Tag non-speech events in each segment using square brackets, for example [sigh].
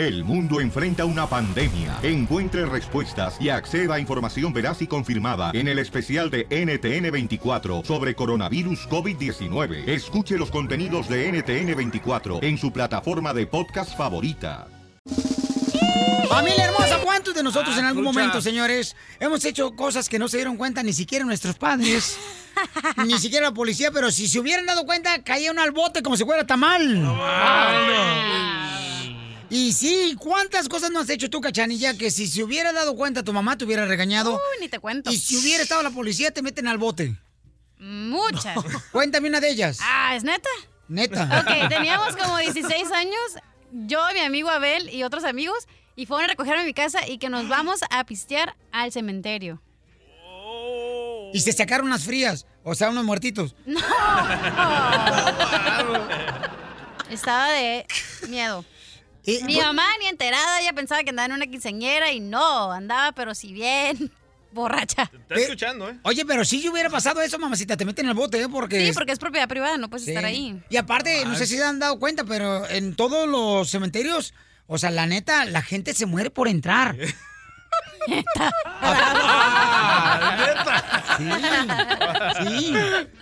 El mundo enfrenta una pandemia. Encuentre respuestas y acceda a información veraz y confirmada en el especial de NTN24 sobre coronavirus COVID-19. Escuche los contenidos de NTN24 en su plataforma de podcast favorita. Familia hermosa, ¿cuántos de nosotros Ah, en algún trucha. momento, señores, hemos hecho cosas que no se dieron cuenta ni siquiera nuestros padres, [laughs] ni siquiera la policía, pero si se hubieran dado cuenta, caía uno al bote como si fuera tamal. Y sí, ¿cuántas cosas no has hecho tú, cachanilla? Que si se hubiera dado cuenta, tu mamá te hubiera regañado. Uy, ni te cuento. Y si hubiera estado la policía, te meten al bote. Muchas. [laughs] Cuéntame una de ellas. Ah, ¿es neta? Neta. Ok, teníamos como 16 años, yo, mi amigo Abel y otros amigos, y fueron a recogerme a mi casa y que nos vamos a pistear al cementerio. Y se sacaron unas frías, o sea, unos muertitos. No. [laughs] Estaba de miedo. Mi bu- mamá ni enterada, ella pensaba que andaba en una quinceañera y no, andaba pero si bien [laughs] borracha. Está escuchando, ¿eh? Oye, pero si yo hubiera pasado eso, mamacita, te meten al bote, ¿eh? Porque... Sí, porque es propiedad privada, no puedes Sí. estar ahí. Y aparte, no sé si se han dado cuenta, pero en todos los cementerios, o sea, la neta, la gente se muere por entrar. [laughs] Sí,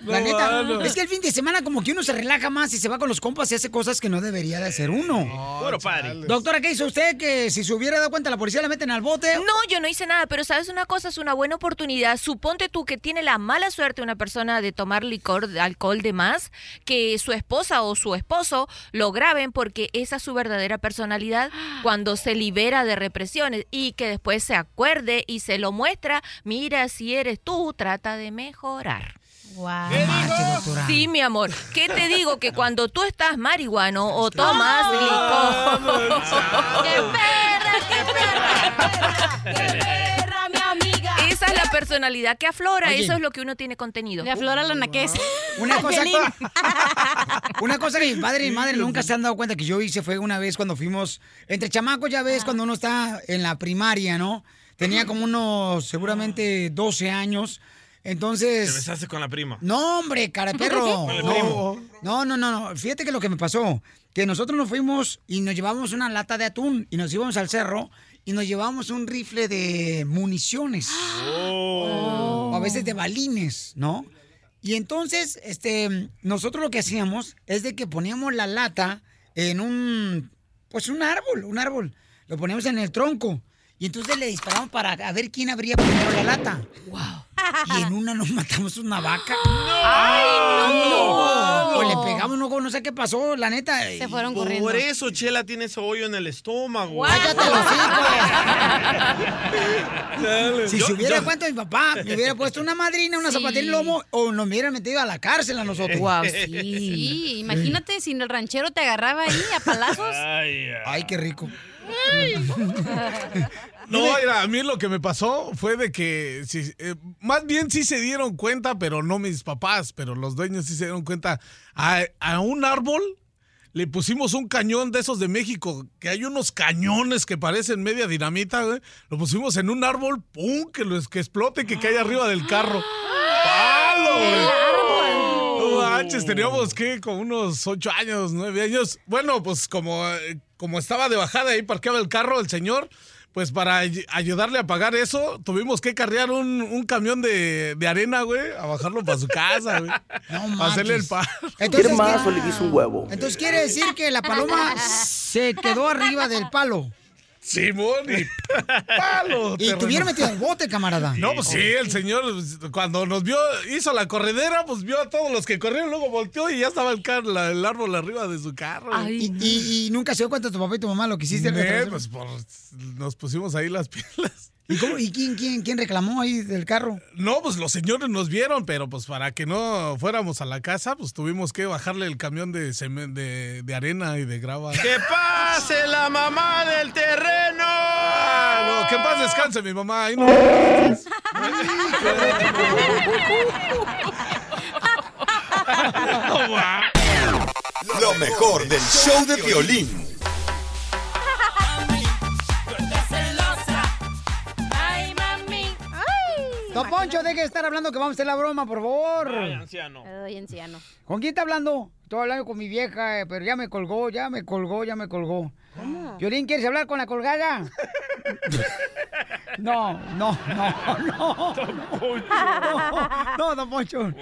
la neta. Es que el fin de semana como que uno se relaja más y se va con los compas y hace cosas que no debería de hacer uno. Puro party. Doctora, ¿qué hizo usted que si se hubiera dado cuenta la policía la meten al bote? No, yo no hice nada, pero sabes una cosa, es una buena oportunidad. Suponte tú que tiene la mala suerte una persona de tomar licor, alcohol de más, que su esposa o su esposo lo graben porque esa es su verdadera personalidad [gasps] cuando se libera de represiones y que después se acuerde y se lo muestra, mira si eres tú, trata de mejorar. Wow. Sí, mi amor. ¿Qué te digo? Que cuando tú estás marihuano o tomas licor. ¡Qué perra, qué perra! ¡Qué perra, mi amiga! Esa es la personalidad que aflora, Oye. eso es lo que uno tiene contenido. Le aflora la naquez. Una cosa, [laughs] una cosa que mi padre y mi madre nunca se han dado cuenta que yo hice fue una vez cuando fuimos, entre chamacos ya ves, cuando uno está en la primaria, ¿no? Tenía como unos, seguramente 12 años. Te Entonces... besaste con la prima. No, hombre, cara de perro. Con el No. primo. no, no, no, no. Fíjate que lo que me pasó, que nosotros nos fuimos y nos llevamos una lata de atún y nos íbamos al cerro y nos llevamos un rifle de municiones. Oh. O a veces de balines, ¿no? Y entonces, este, nosotros lo que hacíamos es de que poníamos la lata en un, pues un árbol, un árbol. Lo poníamos en el tronco. Y entonces le disparamos para a ver quién abría primero la lata. Y en una nos matamos una vaca. ¡Ay, no! O le pegamos, no, no sé qué pasó, la neta. Se fueron Por corriendo. eso Chela tiene ese hoyo en el estómago. ¡Cállate los [laughs] Dale. Si Yo- se hubiera yo- cuenta mi papá, me hubiera puesto una madrina, una Sí. zapatilla en el lomo o nos hubiera metido a la cárcel a nosotros. Guau, sí. Sí, imagínate si el ranchero te agarraba ahí a palazos. Ay, ay. Ay, qué rico. [laughs] No, mira, a mí lo que me pasó fue de que, sí, eh, más bien sí se dieron cuenta, pero no mis papás, pero los dueños sí se dieron cuenta. A, a un árbol le pusimos un cañón de esos de México, que hay unos cañones que parecen media dinamita. Lo pusimos en un árbol, ¡pum! Que, lo, que explote, que cae arriba del carro. ¡Palo, güey! No manches, teníamos que como unos ocho años, nueve años. Bueno, pues como, eh, como estaba de bajada ahí, parqueaba el carro el señor, pues para ay- ayudarle a pagar eso, tuvimos que carrear un, un camión de, de arena, güey, a bajarlo para su casa, güey. [laughs] No a hacerle el paro. Entonces, ¿Quiere más ¿qué- o le guiso un huevo? Entonces quiere decir que la paloma [laughs] se quedó arriba del palo. Simón y palo. [laughs] Y hubiera metido al bote, camarada. No, pues sí, el señor cuando nos vio, hizo la corredera, pues vio a todos los que corrieron, luego volteó y ya estaba el, car- la- el árbol arriba de su carro. Ay, Y, y- y nunca se dio cuenta tu papá y tu mamá lo que hiciste. Ne, pues por- nos pusimos ahí las [laughs] pilas. ¿Y, cómo- y quién, quién, quién reclamó ahí del carro? No, pues los señores nos vieron, pero pues para que no fuéramos a la casa, pues tuvimos que bajarle el camión de, de, de arena y de grava. ¡Que pase la mamá del terreno! Ah, no, que en paz descanse mi mamá. ahí no. Lo mejor del show de violín. Don Poncho, deje de estar hablando que vamos a hacer la broma, por favor. Ay, anciano. Ay, anciano. ¿Con quién está hablando? Estoy hablando con mi vieja, eh, pero ya me colgó, ya me colgó, ya me colgó. ¿Cómo? Violín, ¿quieres hablar con la colgada? [laughs] No, no, no, no. No, no, don Poncho.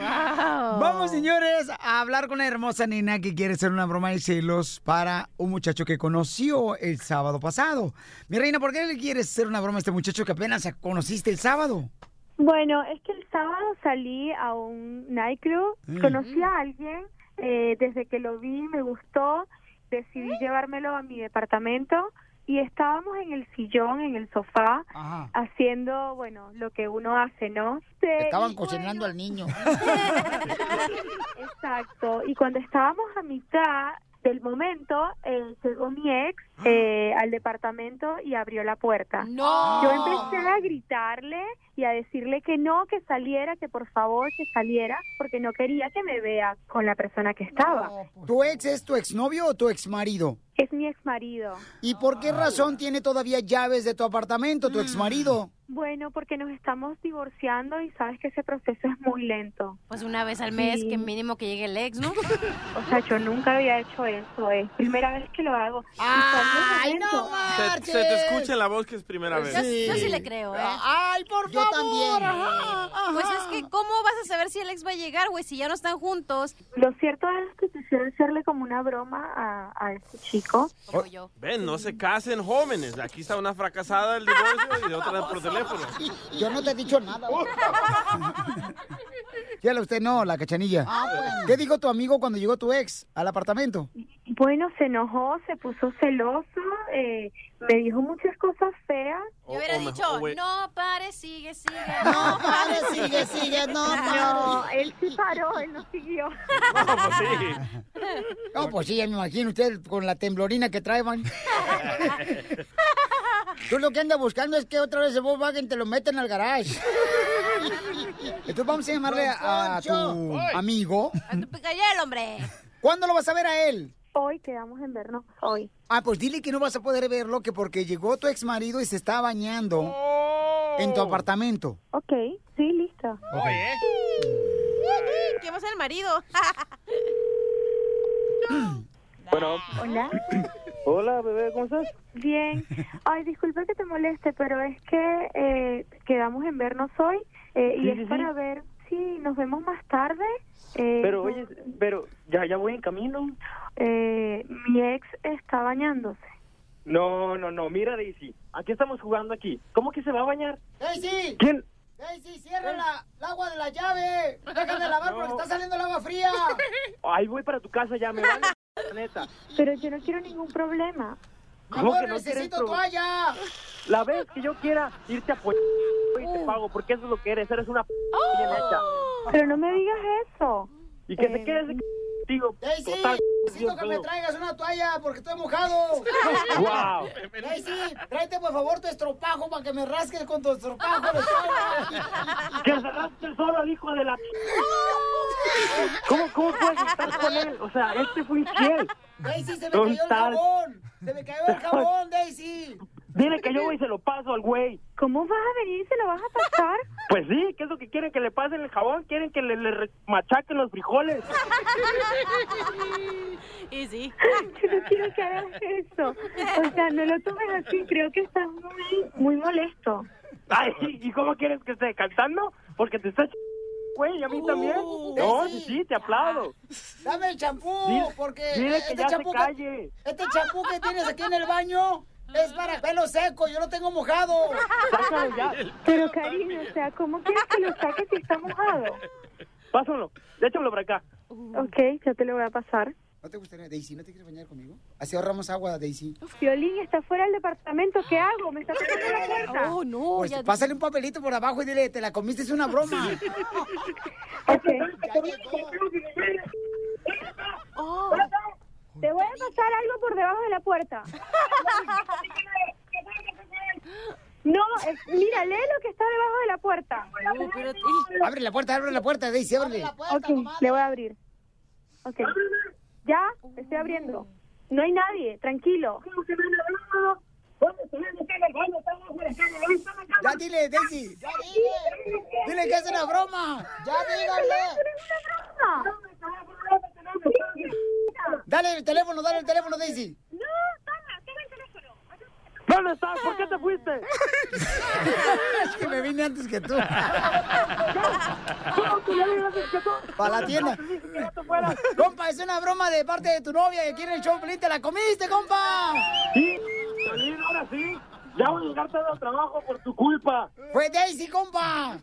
Vamos, señores, a hablar con la hermosa nena que quiere hacer una broma de celos para un muchacho que conoció el sábado pasado. Mi reina, ¿por qué le quieres hacer una broma a este muchacho que apenas conociste el sábado? Bueno, es que el sábado salí a un nightclub, Mm. conocí a alguien, eh, desde que lo vi me gustó, decidí llevármelo a mi departamento y estábamos en el sillón, en el sofá, Ajá. haciendo, bueno, lo que uno hace, ¿no? Se- Estaban cocinando al niño. [laughs] Exacto. Y cuando estábamos a mitad del momento, eh, llegó mi ex eh, al departamento y abrió la puerta. No. Yo empecé a gritarle y a decirle que no, que saliera, que por favor que saliera, porque no quería que me vea con la persona que estaba. ¿Tu ex es tu exnovio o tu exmarido? Es mi ex marido. ¿Y por qué razón tiene todavía llaves de tu apartamento, tu exmarido? Bueno, porque nos estamos divorciando y sabes que ese proceso es muy lento. Pues una vez al mes, Sí. que mínimo que llegue el ex, ¿no? O sea, yo nunca había hecho eso, es primera vez que lo hago. ¡Ay, no Se, se te escucha en la voz que es primera vez. Yo, yo sí le creo, ¿eh? ¡Ay, por Yo favor! también. Ajá, ajá. Pues es que, ¿cómo vas a saber si el ex va a llegar, güey? Si ya no están juntos, Lo cierto es que quisiera hacerle como una broma a, a este chico. Como yo. Ven, no se casen jóvenes. Aquí está una fracasada del divorcio y de otra por teléfono. [laughs] Yo no te he dicho nada. Dígale [laughs] usted no, la cachanilla. ¿Qué dijo tu amigo cuando llegó tu ex al apartamento? Bueno, se enojó, se puso celoso, eh, me dijo muchas cosas feas. Yo hubiera O- o dicho, no pare, sigue, sigue. [laughs] No, pare, sigue, sigue, no, [laughs] No, pare. él sí paró, él no siguió. [laughs] No, pues sí. No, pues sí, ya me imagino usted con la temblorina que traen. Tú lo que anda buscando es que otra vez el Volkswagen te lo meten al garage. Entonces vamos a llamarle a, a tu amigo. A tu picayel, hombre. ¿Cuándo lo vas a ver a él? Hoy quedamos en vernos hoy. Ah, pues dile que no vas a poder verlo, que porque llegó tu ex marido y se está bañando Oh. en tu apartamento. Ok, sí, listo. ¿Quién va a ser el marido? [laughs] Bueno, Hola. hola bebé, ¿cómo estás? Bien. Ay, disculpe que te moleste, pero es que eh, quedamos en vernos hoy eh, y Sí, es sí, para sí. ver si nos vemos más tarde. Eh, Pero oye, pero ya ya voy en camino. eh, mi ex está bañándose. No, no, no, mira Daisy, ¿a qué estamos jugando aquí? ¿Cómo que se va a bañar? Daisy, ¿Quién? Daisy, cierra la, el agua de la llave. Déjame lavar porque está saliendo el agua fría. Ahí voy para tu casa ya, me van a [laughs] neta. Pero yo no quiero ningún problema. Mi ¿Cómo amor, que no necesito toalla. La vez que yo quiera irte a apoyar y te pago, porque eso es lo que eres, eres una p bien hecha. Pero no me digas eso. Y que Eh, se quede ese contigo. Daisy, Total, necesito que me traigas una toalla porque estoy mojado. [laughs] Wow. Daisy, tráete por favor tu estropajo para que me rasques con tu estropajo. [laughs] Que cerraste solo al hijo de la p ¿Cómo, cómo puedes estar con él? O sea, este fue infiel. Daisy, se me ¿Dónde cayó el jabón. Se me cayó el jabón, Daisy. Dile que yo voy y se lo paso al güey. ¿Cómo vas a venir y se lo vas a pasar? [laughs] Pues sí, ¿qué es lo que quieren? ¿Que le pasen el jabón? ¿Quieren que le, le machaquen los frijoles? Y sí. [laughs] Yo no quiero que hagas eso. O sea, no lo tomes así. Creo que estás muy, muy molesto. Ay, ¿y cómo quieres que esté cantando? Porque te estás ch- güey, ¿y a mí también. No, sí, sí, te aplaudo. Dame el champú, porque dile este que ya se champú calle. este champú que tienes aquí en el baño es para pelo seco, yo lo tengo mojado. Sácalo ya. Pero cariño, o sea, ¿cómo quieres que lo saques si está mojado? Pásalo, échamelo para acá. Ok, ya te lo voy a pasar. ¿No te gustaría, Daisy, no te quieres bañar conmigo? Así ahorramos agua, Daisy. Violín está fuera del departamento. ¿Qué hago? Me está tocando la puerta. Oh, no. Pues ya- pásale un papelito por abajo y dile, te la comiste, es una broma. [laughs] Ok. Ya llegó. Oh. Te voy a pasar algo por debajo de la puerta. No, es- mira, lee lo que está debajo de la puerta. Oh. Abre la puerta, abre la puerta, Daisy, Abre la puerta, Ok, comadre. le voy a abrir. Ok. Ya, estoy abriendo. No hay nadie, tranquilo. Ya dile, Daisy. Ya dile, Dile que es una broma. ya dígale. Dale el teléfono, dale el teléfono, Daisy. ¿Dónde estás? ¿Por qué te fuiste? [laughs] es que me vine antes que tú. ¿Cómo que ya vine antes que tú? Para la tienda. Que. Compa, es una broma de parte de tu novia y aquí en el show, Pelín, te la comiste, compa. Sí, Piolín, ahora sí. Ya voy a llegar tarde al trabajo por tu culpa. Fue Daisy, compa.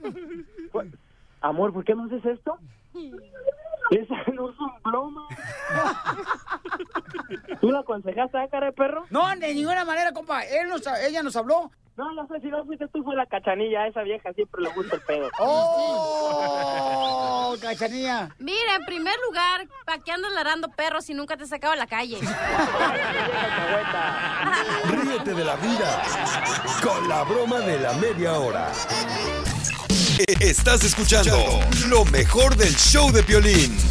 Amor, ¿por qué no haces esto? Esa no es un broma. ¿Tú la aconsejaste a cara de perro? No, de ninguna manera, compa. Él nos, ella nos habló. No, no sé si no fuiste tú, fue la cachanilla. A esa vieja siempre le gusta el pedo. ¡Oh! ¡Cachanilla! Mira, en primer lugar, ¿para qué andas larando perros si nunca te has sacado a la calle? Ríete de la vida con la broma de la media hora. Estás escuchando lo mejor del show de Piolín.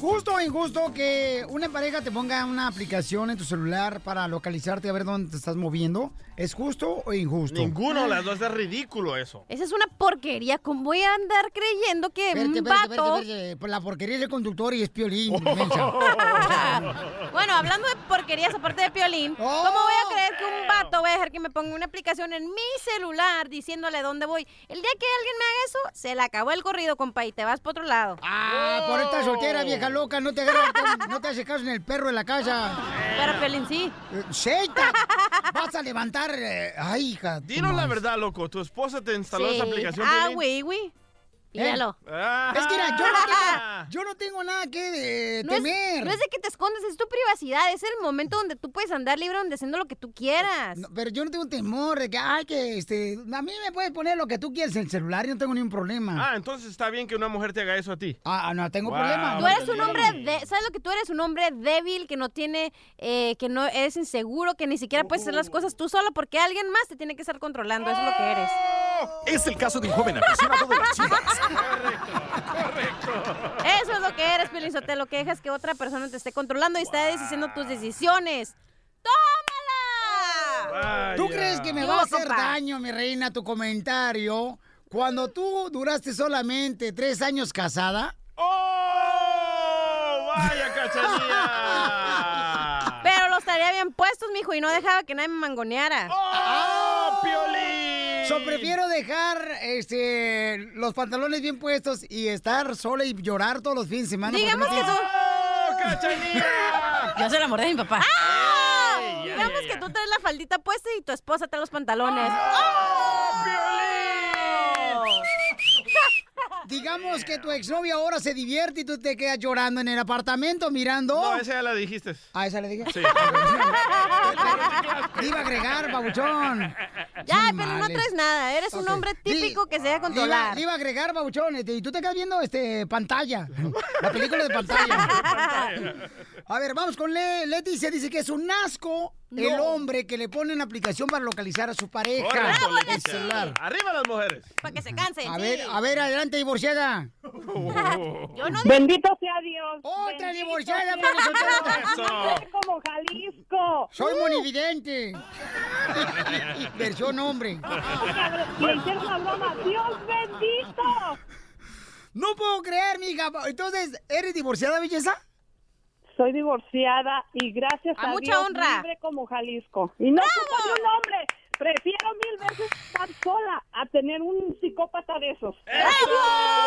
Justo o injusto que una pareja te ponga una aplicación en tu celular para localizarte a ver dónde te estás moviendo? ¿Es justo o injusto? Ninguno de las dos es ridículo eso. Esa es una porquería. ¿Cómo voy a andar creyendo que Espérate, un espérate, vato... espérate, espérate. La porquería es el conductor y es piolín. mensa. [laughs] Bueno, hablando de porquerías aparte de Piolín, ¿cómo voy a creer que un vato va a dejar que me ponga una aplicación en mi celular diciéndole dónde voy? El día que alguien me haga eso, se le acabó el corrido, compa, y te vas para otro lado. Ah, por esta soltera, vieja loca, no te agarra, no te hace caso en el perro de la casa. Pero Piolín sí. Seita, vas a levantar. eh, Ay, hija. Dinos la verdad, loco. ¿Tu esposa te instaló esa aplicación? Ah, Piolín? güey, güey. Míralo. Ah. Es que mira, yo no tengo, [laughs] yo no tengo nada que eh, No es, temer. no es de que te escondes, es tu privacidad, es el momento donde tú puedes andar libre, donde haciendo lo que tú quieras. No, pero yo no tengo temor de que, ay, que este. A mí me puedes poner lo que tú quieras en el celular y no tengo ningún problema. Ah, entonces está bien que una mujer te haga eso a ti. Ah, no tengo Wow. problema. Tú eres un hombre, de, ¿sabes lo que tú eres? Un hombre débil, que no tiene, eh, que no eres inseguro, que ni siquiera puedes hacer las cosas tú solo porque alguien más te tiene que estar controlando, eso es lo que eres. Es el caso de un joven aficionado de las chivas. Eso es lo que eres, Pelizotelo, que dejas que otra persona te esté controlando y está diciendo tus decisiones. ¡Tómala! ¿Tú crees que me ¿Qué va a hacer compa? daño, mi reina, tu comentario cuando tú duraste solamente tres años casada? ¡Oh! ¡Vaya cachanilla! [laughs] Pero los estaría bien puestos, mijo, y no dejaba que nadie me mangoneara. ¡Oh, Piolín! So, prefiero dejar este, los pantalones bien puestos y estar sola y llorar todos los fines de semana. Digamos no que tú... ¡Oh! Yo se la mordé a mi papá. ¡Ah! Ey, ya, Digamos ya, que tú traes la faldita puesta y tu esposa trae los pantalones. ¡Oh, Piolín! Digamos que tu exnovia ahora se divierte y tú te quedas llorando en el apartamento mirando. No, esa ya la dijiste. ¿A esa le dije? [laughs] Sí. Te iba a agregar, babuchón. Ya, Qué pero no traes nada. Eres un hombre típico que se deja iba, controlar. le iba a agregar, babuchón, este, y tú te quedas viendo este, pantalla. La película de pantalla. [laughs] A ver, vamos con Le Leticia. Dice que es un asco el hombre que le pone una aplicación para localizar a su pareja. Celular. Arriba las mujeres. Para que se cansen. A sí. ver, a ver, adelante, divorciada. [laughs] Yo no Bendito sea Dios. Otra Bendito divorciada. Soy como Jalisco. Soy monividente. [laughs] Versión hombre. Me hicieron una broma. Dios bendito. No puedo creer, mija. Entonces, ¿eres divorciada, belleza? Soy divorciada y gracias A a, mucha Dios honra. libre como Jalisco. Y no de un hombre. Prefiero mil veces estar sola a tener un psicópata de esos. ¡Eso!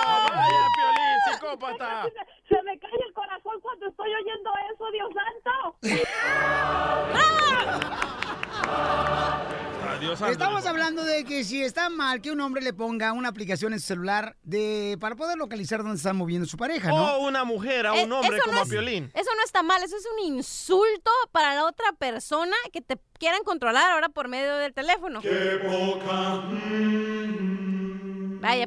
¡Vaya, Piolín, psicópata! Se me cae el corazón cuando estoy oyendo eso, Dios santo. Adiós, Estamos hablando de que si está mal que un hombre le ponga una aplicación en su celular de para poder localizar dónde está moviendo su pareja, ¿no? O una mujer a Eh, un hombre eso como no a Piolín. Eso no está mal, eso es un insulto para la otra persona que te quieran controlar ahora por medio del teléfono. Vaya, Pelizotelo. Vaya,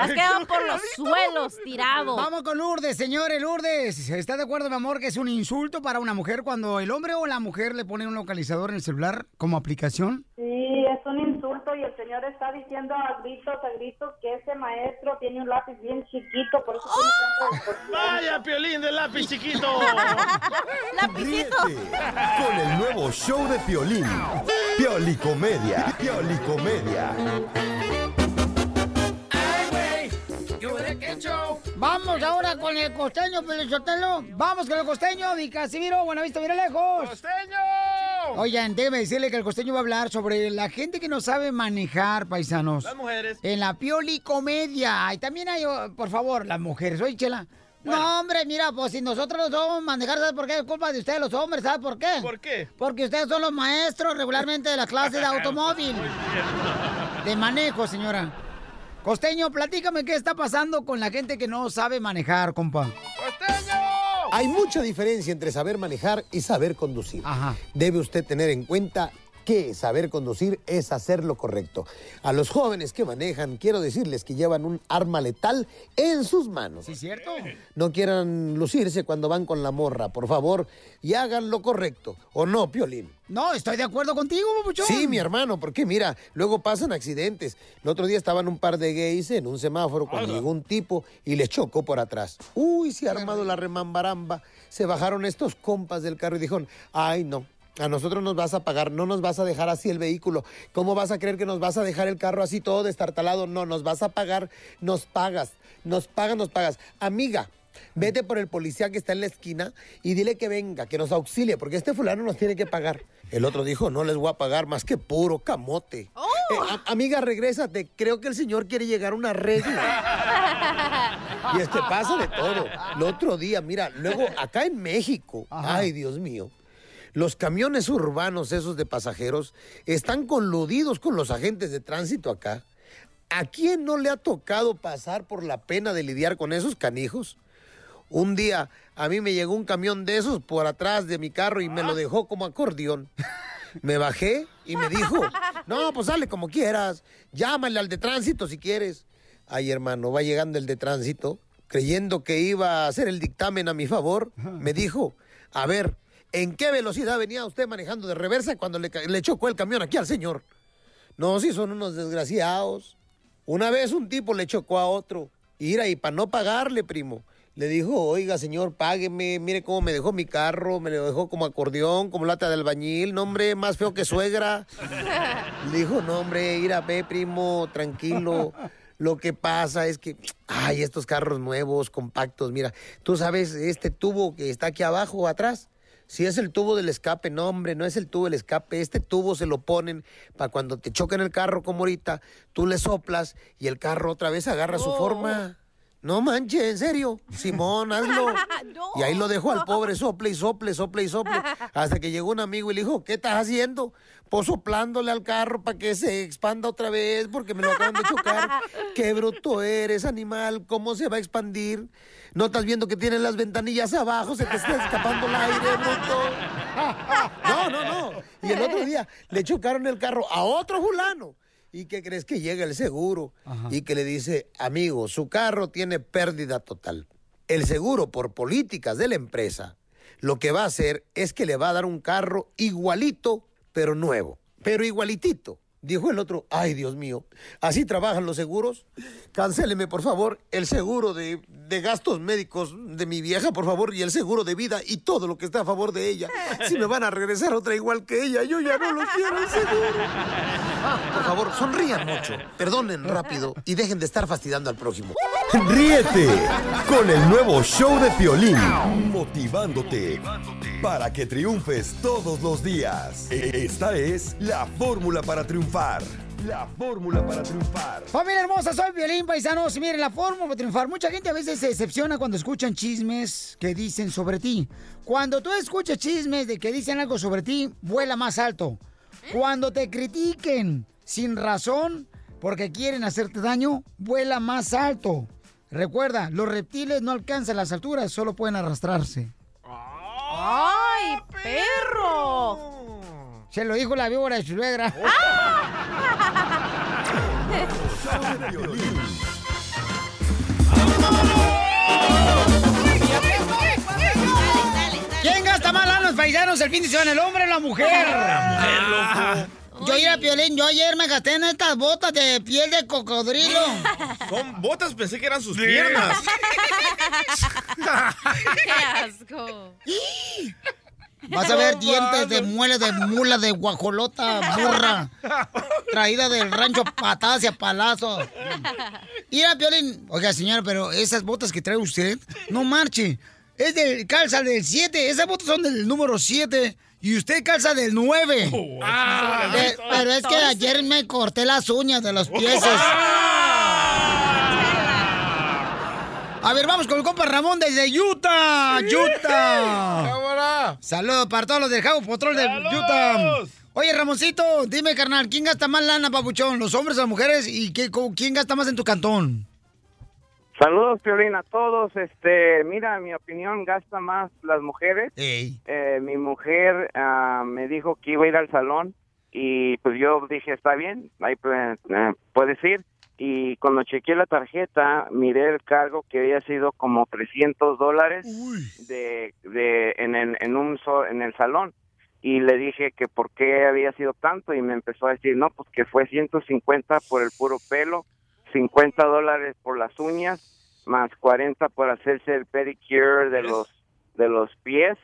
Has quedado por los suelos, tirado. Vamos con Lourdes, señores, Lourdes. ¿Está de acuerdo, mi amor, que es un insulto para una mujer cuando el hombre o la mujer le pone un localizador en el celular como aplicación? Sí, es un insulto y el señor está diciendo a gritos, a gritos que ese maestro tiene un lápiz bien chiquito, por eso tiene tanta distorsión. ¡Vaya, Piolín del lápiz chiquito! [laughs] Lapicito. Con el nuevo show de Piolín. Piolicomedia. Piolicomedia. Vamos ahora con el costeño, Pelizotelo. Vamos con el costeño, mi Casimiro. Buena vista, mira lejos. ¡Costeño! Oigan, déjeme decirle que el costeño va a hablar sobre la gente que no sabe manejar, paisanos. Las mujeres. En la pioli comedia. Y también hay, oh, por favor, las mujeres. Oye, Chela. No, hombre, mira, pues si nosotros no somos manejar, ¿sabes por qué? Es culpa de ustedes, los hombres, ¿sabes por qué? ¿Por qué? Porque ustedes son los maestros regularmente de la clase de automóvil. [laughs] De manejo, señora. Costeño, platícame qué está pasando con la gente que no sabe manejar, compa. Hay mucha diferencia entre saber manejar y saber conducir. Debe usted tener en cuenta que saber conducir es hacer lo correcto. A los jóvenes que manejan, quiero decirles que llevan un arma letal en sus manos. ¿Sí, cierto? No quieran lucirse cuando van con la morra, por favor, y hagan lo correcto. ¿O no, Piolín? No, estoy de acuerdo contigo, papuchón. Sí, mi hermano, porque mira, luego pasan accidentes. El otro día estaban un par de gays en un semáforo cuando llegó un tipo y les chocó por atrás. Uy, se ha armado la remambaramba. Se bajaron estos compas del carro y dijeron, ay no, a nosotros nos vas a pagar, no nos vas a dejar así el vehículo. ¿Cómo vas a creer que nos vas a dejar el carro así todo destartalado? No, nos vas a pagar, nos pagas, nos pagas, nos pagas. Amiga, vete por el policía que está en la esquina y dile que venga, que nos auxilie, porque este fulano nos tiene que pagar. El otro dijo, no les voy a pagar más que puro camote. Eh, a- amiga, regrésate, creo que el señor quiere llegar a un arreglo. [laughs] Y es que pasa de todo. El otro día, mira, luego acá en México, ay Dios mío, los camiones urbanos esos de pasajeros están coludidos con los agentes de tránsito acá. ¿A quién no le ha tocado pasar por la pena de lidiar con esos canijos? Un día a mí me llegó un camión de esos por atrás de mi carro y me lo dejó como acordeón. Me bajé y me dijo, [laughs] no, pues sale como quieras, llámale al de tránsito si quieres. Ay, hermano, va llegando el de tránsito, creyendo que iba a hacer el dictamen a mi favor, me dijo, a ver, ¿en qué velocidad venía usted manejando de reversa cuando le, chocó el camión aquí al señor? No, si son unos desgraciados. Una vez un tipo le chocó a otro. Ira, y para no pagarle, primo, le dijo, oiga, señor, págueme, mire cómo me dejó mi carro, me lo dejó como acordeón, como lata de albañil, no, hombre, más feo que suegra. [laughs] Le dijo, no, hombre, ira, ve, primo, tranquilo. Lo que pasa es que, ay, estos carros nuevos, compactos, mira, tú sabes, este tubo que está aquí abajo, atrás, si es el tubo del escape, no, hombre, no es el tubo del escape. Este tubo se lo ponen para cuando te choquen el carro como ahorita, tú le soplas y el carro otra vez agarra su forma. No manches, en serio. Simón, hazlo. [laughs] Y ahí lo dejó al pobre, sople y sople, sople y sople. Hasta que llegó un amigo y le dijo, ¿qué estás haciendo? Pues soplándole al carro para que se expanda otra vez porque me lo acaban de chocar. [laughs] Qué bruto eres, animal. ¿Cómo se va a expandir? ¿No estás viendo que tienen las ventanillas abajo? Se te está escapando el aire, bruto. [laughs] No, no, no. Y el otro día le chocaron el carro a otro fulano. ¿Y qué crees que llega el seguro? Y que le dice, amigo, su carro tiene pérdida total. El seguro, por políticas de la empresa, lo que va a hacer es que le va a dar un carro igualito, pero nuevo. Pero igualitito. Dijo el otro, ay Dios mío, ¿así trabajan los seguros? Cancéleme, por favor, el seguro de, de gastos médicos de mi vieja, por favor, y el seguro de vida y todo lo que está a favor de ella. Si me van a regresar otra igual que ella, yo ya no lo quiero el seguro. Ah, por favor, sonrían mucho, perdonen rápido y dejen de estar fastidiando al prójimo. Ríete con el nuevo show de Piolín, motivándote para que triunfes todos los días. Esta es la fórmula para triunfar. La fórmula para triunfar. Familia hermosa, soy Violín Paisanos. Y miren, la forma para triunfar. Mucha gente a veces se decepciona cuando escuchan chismes que dicen sobre ti. Cuando tú escuchas chismes de que dicen algo sobre ti, vuela más alto. Cuando te critiquen sin razón porque quieren hacerte daño, vuela más alto. Recuerda, los reptiles no alcanzan las alturas, solo pueden arrastrarse. ¡Ay, perro! Se lo dijo la víbora de su suegra. ¿Quién gasta más lana los paisanos el fin de semana, el hombre o la mujer? La Yo iba a Piolín, yo ayer me gasté en estas botas de piel de cocodrilo. [laughs] Son botas, pensé que eran sus piernas. [laughs] ¡Qué asco! Vas a ver dientes de muela de mula de guajolota burra. Traída del rancho patadas y a palazos. Mira, Piolín. Oiga, señora, pero esas botas que trae usted, no marche. Es del calza del 7. Esas botas son del número 7. Y usted calza del 9. Ah, Eh, pero es que ayer me corté las uñas de los pies. A ver, vamos con el compa Ramón desde Utah. Utah. Saludos para todos los del Javo Patrol de Utah. Oye, Ramoncito, dime, carnal, ¿quién gasta más lana, papuchón? ¿Los hombres o las mujeres? ¿Y qué, co- quién gasta más en tu cantón? Saludos, Piolín, a todos. Este, mira, en mi opinión, gasta más las mujeres. Eh, mi mujer ah, me dijo que iba a ir al salón y pues yo dije, está bien, ahí pues, eh, puedes ir. Y cuando chequeé la tarjeta, miré el cargo que había sido como 300 dólares de, de, en, el, en, un so- en el salón. Y le dije que por qué había sido tanto y me empezó a decir, no, pues que fue 150 por el puro pelo, 50 dólares por las uñas, más 40 por hacerse el pedicure de los de los pies.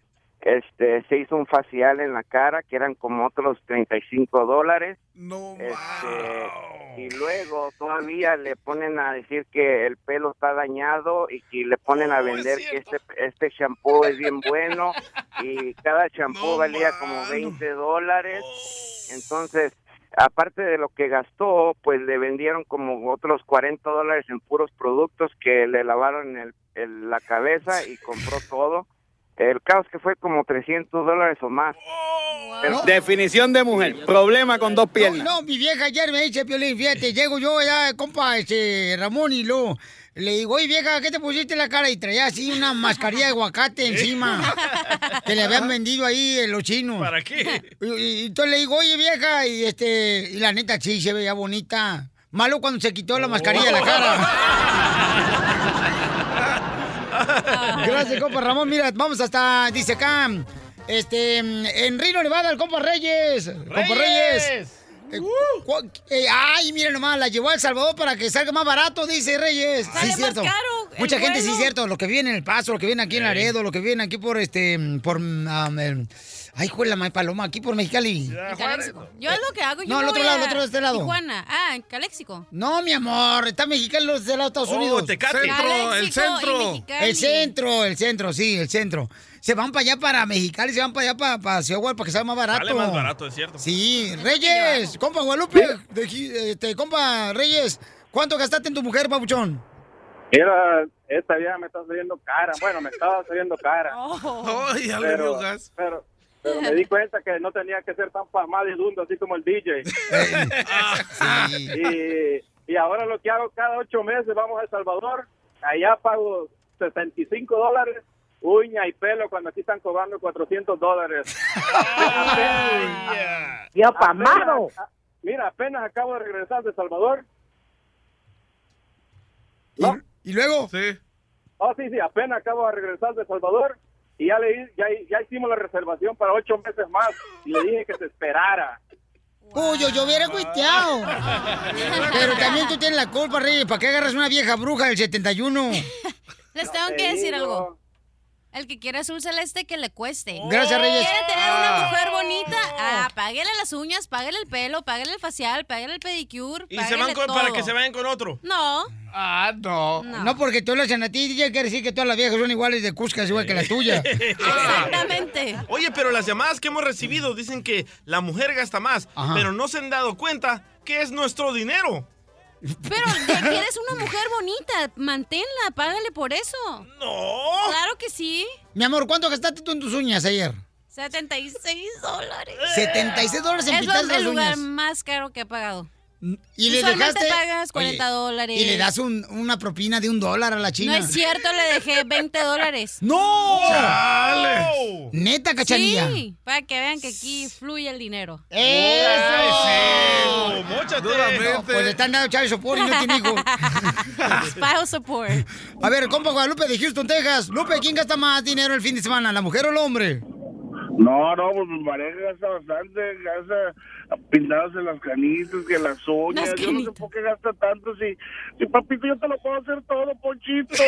Este, se hizo un facial en la cara que eran como otros 35 dólares. Este, y luego todavía le ponen a decir que el pelo está dañado y que le ponen a vender que este este shampoo es bien bueno y cada shampoo valía como 20 dólares. Entonces, aparte de lo que gastó, pues le vendieron como otros 40 dólares en puros productos que le lavaron el, el- la cabeza y compró todo. El caos que fue como 300 dólares o más. Pero- Definición de mujer. Problema con dos piernas. No, mi vieja ayer me dice, Piolín, fíjate, llego yo ya, compa, este, Ramón, y luego le digo, oye, vieja, ¿qué te pusiste en la cara? Y traía así una [laughs] mascarilla de aguacate encima, que le habían vendido ahí los chinos. ¿Para qué? Y, y- y entonces le digo, oye, vieja, y este, y la neta sí se veía bonita. Malo cuando se quitó la mascarilla de la cara. [laughs] [laughs] Gracias, compa Ramón. Mira, vamos hasta, dice acá, este, en Rino, Nevada, el compa Reyes. Compa Reyes. Eh, eh, ay, mira nomás, la llevó a El Salvador para que salga más barato, dice Reyes. Sale más cierto. caro el Mucha gente, sí, cierto. Lo que viene en El Paso, lo que viene aquí en Laredo, lo que viene aquí por este, por, um, el- ay, juela, my paloma, aquí por Mexicali. En Caléxico. Yo es lo que hago. Yo No, al otro lado, al otro de este lado. Tijuana. Ah, en Caléxico. No, mi amor, está Mexicali los de los Estados Oh, Unidos. Tecate. Centro, el Caléxico centro. El centro, el centro, sí, el centro. Se van para allá para Mexicali, se van para allá para, para Ciudad Guadalupe para que sea más barato. Sale más barato, es cierto. Sí, Reyes, compa Guadalupe, este, compa Reyes, ¿cuánto gastaste en tu mujer, papuchón? Mira, esta vieja me está saliendo cara. Bueno, me estaba saliendo cara. [laughs] Ay, ya le dio gas. Pero, pero me di cuenta que no tenía que ser tan pamadedundo así como el DJ. [laughs] y, y ahora lo que hago cada ocho meses, vamos a El Salvador. Allá pago 65 dólares, uña y pelo, cuando aquí están cobrando 400 dólares. ¡Ya pamado! Mira, apenas acabo de regresar de El Salvador. ¿Y luego? Sí. Oh, sí, sí, apenas acabo de regresar de El Salvador y ya, le, ya, ya hicimos la reservación para ocho meses más y le dije que se esperara. Uy, yo, yo hubiera cuiteado. Pero también tú tienes la culpa, Reyes, ¿para qué agarras una vieja bruja del 71? [laughs] Les tengo te que decir algo. El que quiera azul celeste, que le cueste. Gracias, Reyes. Quiere tener Ah. una mujer bonita, ah, páguele las uñas, páguele el pelo, páguele el facial, páguele el pedicure, Y se van con- para que se vayan con otro. No. Ah, no. No. porque tú le hacen a ti, DJ, quiere decir que todas las viejas son iguales de Cuscas, igual que la tuya. [laughs] Exactamente. Oye, pero las llamadas que hemos recibido dicen que la mujer gasta más, Ajá. pero no se han dado cuenta que es nuestro dinero. Pero de [laughs] que eres una mujer bonita, manténla, págale por eso. No. Claro que sí. Mi amor, ¿cuánto gastaste tú en tus uñas ayer? 76 dólares. 76 dólares en Es lo- las el lugar más caro que he pagado. Y le dejaste. pagas 40 dólares. Y le das un- una propina de un dólar a la china. No es cierto, le dejé [laughs] 20 dólares. ¡No! ¡Chale! Neta, cachanilla. Sí, para que vean que aquí fluye el dinero. ¡Eso! ¡Móchate! No, pues le están dando chavo sopor y no tiene hijo. [laughs] Spouse support. A ver, compa Guadalupe de Houston, Texas. Lupe, ¿quién gasta más dinero el fin de semana, la mujer o el hombre? No, no, pues mi pareja gasta bastante, gasta pintadas las canitas, que las uñas. Las yo no sé por qué gasta tanto. Si, si papito, yo te lo puedo hacer todo, Ponchito. [laughs]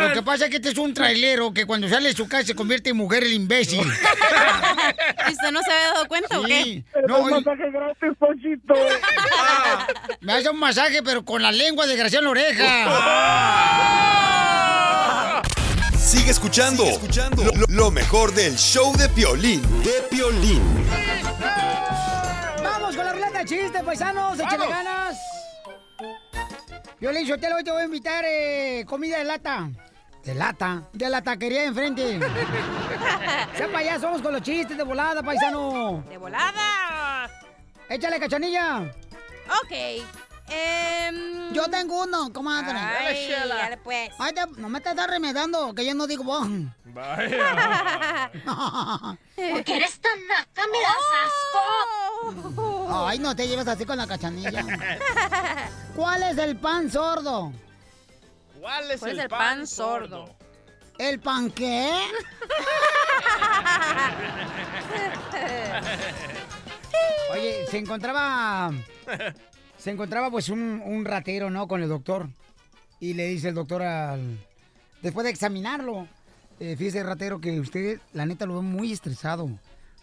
Lo que pasa es que este es un trailero que cuando sale de su casa se convierte en mujer el imbécil. [laughs] ¿Y usted no se había dado cuenta o qué? Sí. Pero No, un y- masaje gratis, Ponchito. [laughs] me hace un masaje, pero con la lengua desgraciada en la oreja. Sigue escuchando, Lo, lo- lo mejor del show de Piolín. De Piolín. Vamos con la ruleta de chistes, paisanos. Échale ganas. Violín Sotelo, hoy te voy a invitar eh, comida de lata. De lata. De la taquería de enfrente. [laughs] sea payaso, vamos con los chistes de volada, paisano. ¡De volada! Échale, cachanilla. Ok. Em, Yo tengo uno, comadre. Ay, dale, pues. Ay, te- no me estás remedando, que yo no digo vos. [laughs] Porque eres tan naca, me das asco. Ay, no te lleves así con la cachanilla. ¿Cuál es el pan sordo? ¿Cuál es ¿Cuál el, es el pan, pan sordo? sordo? ¿El pan qué? [laughs] Oye, se encontraba. Se encontraba pues un, un ratero, ¿no? Con el doctor. Y le dice el doctor al. Después de examinarlo. eh, fíjese, ratero, que usted, la neta, lo veo muy estresado.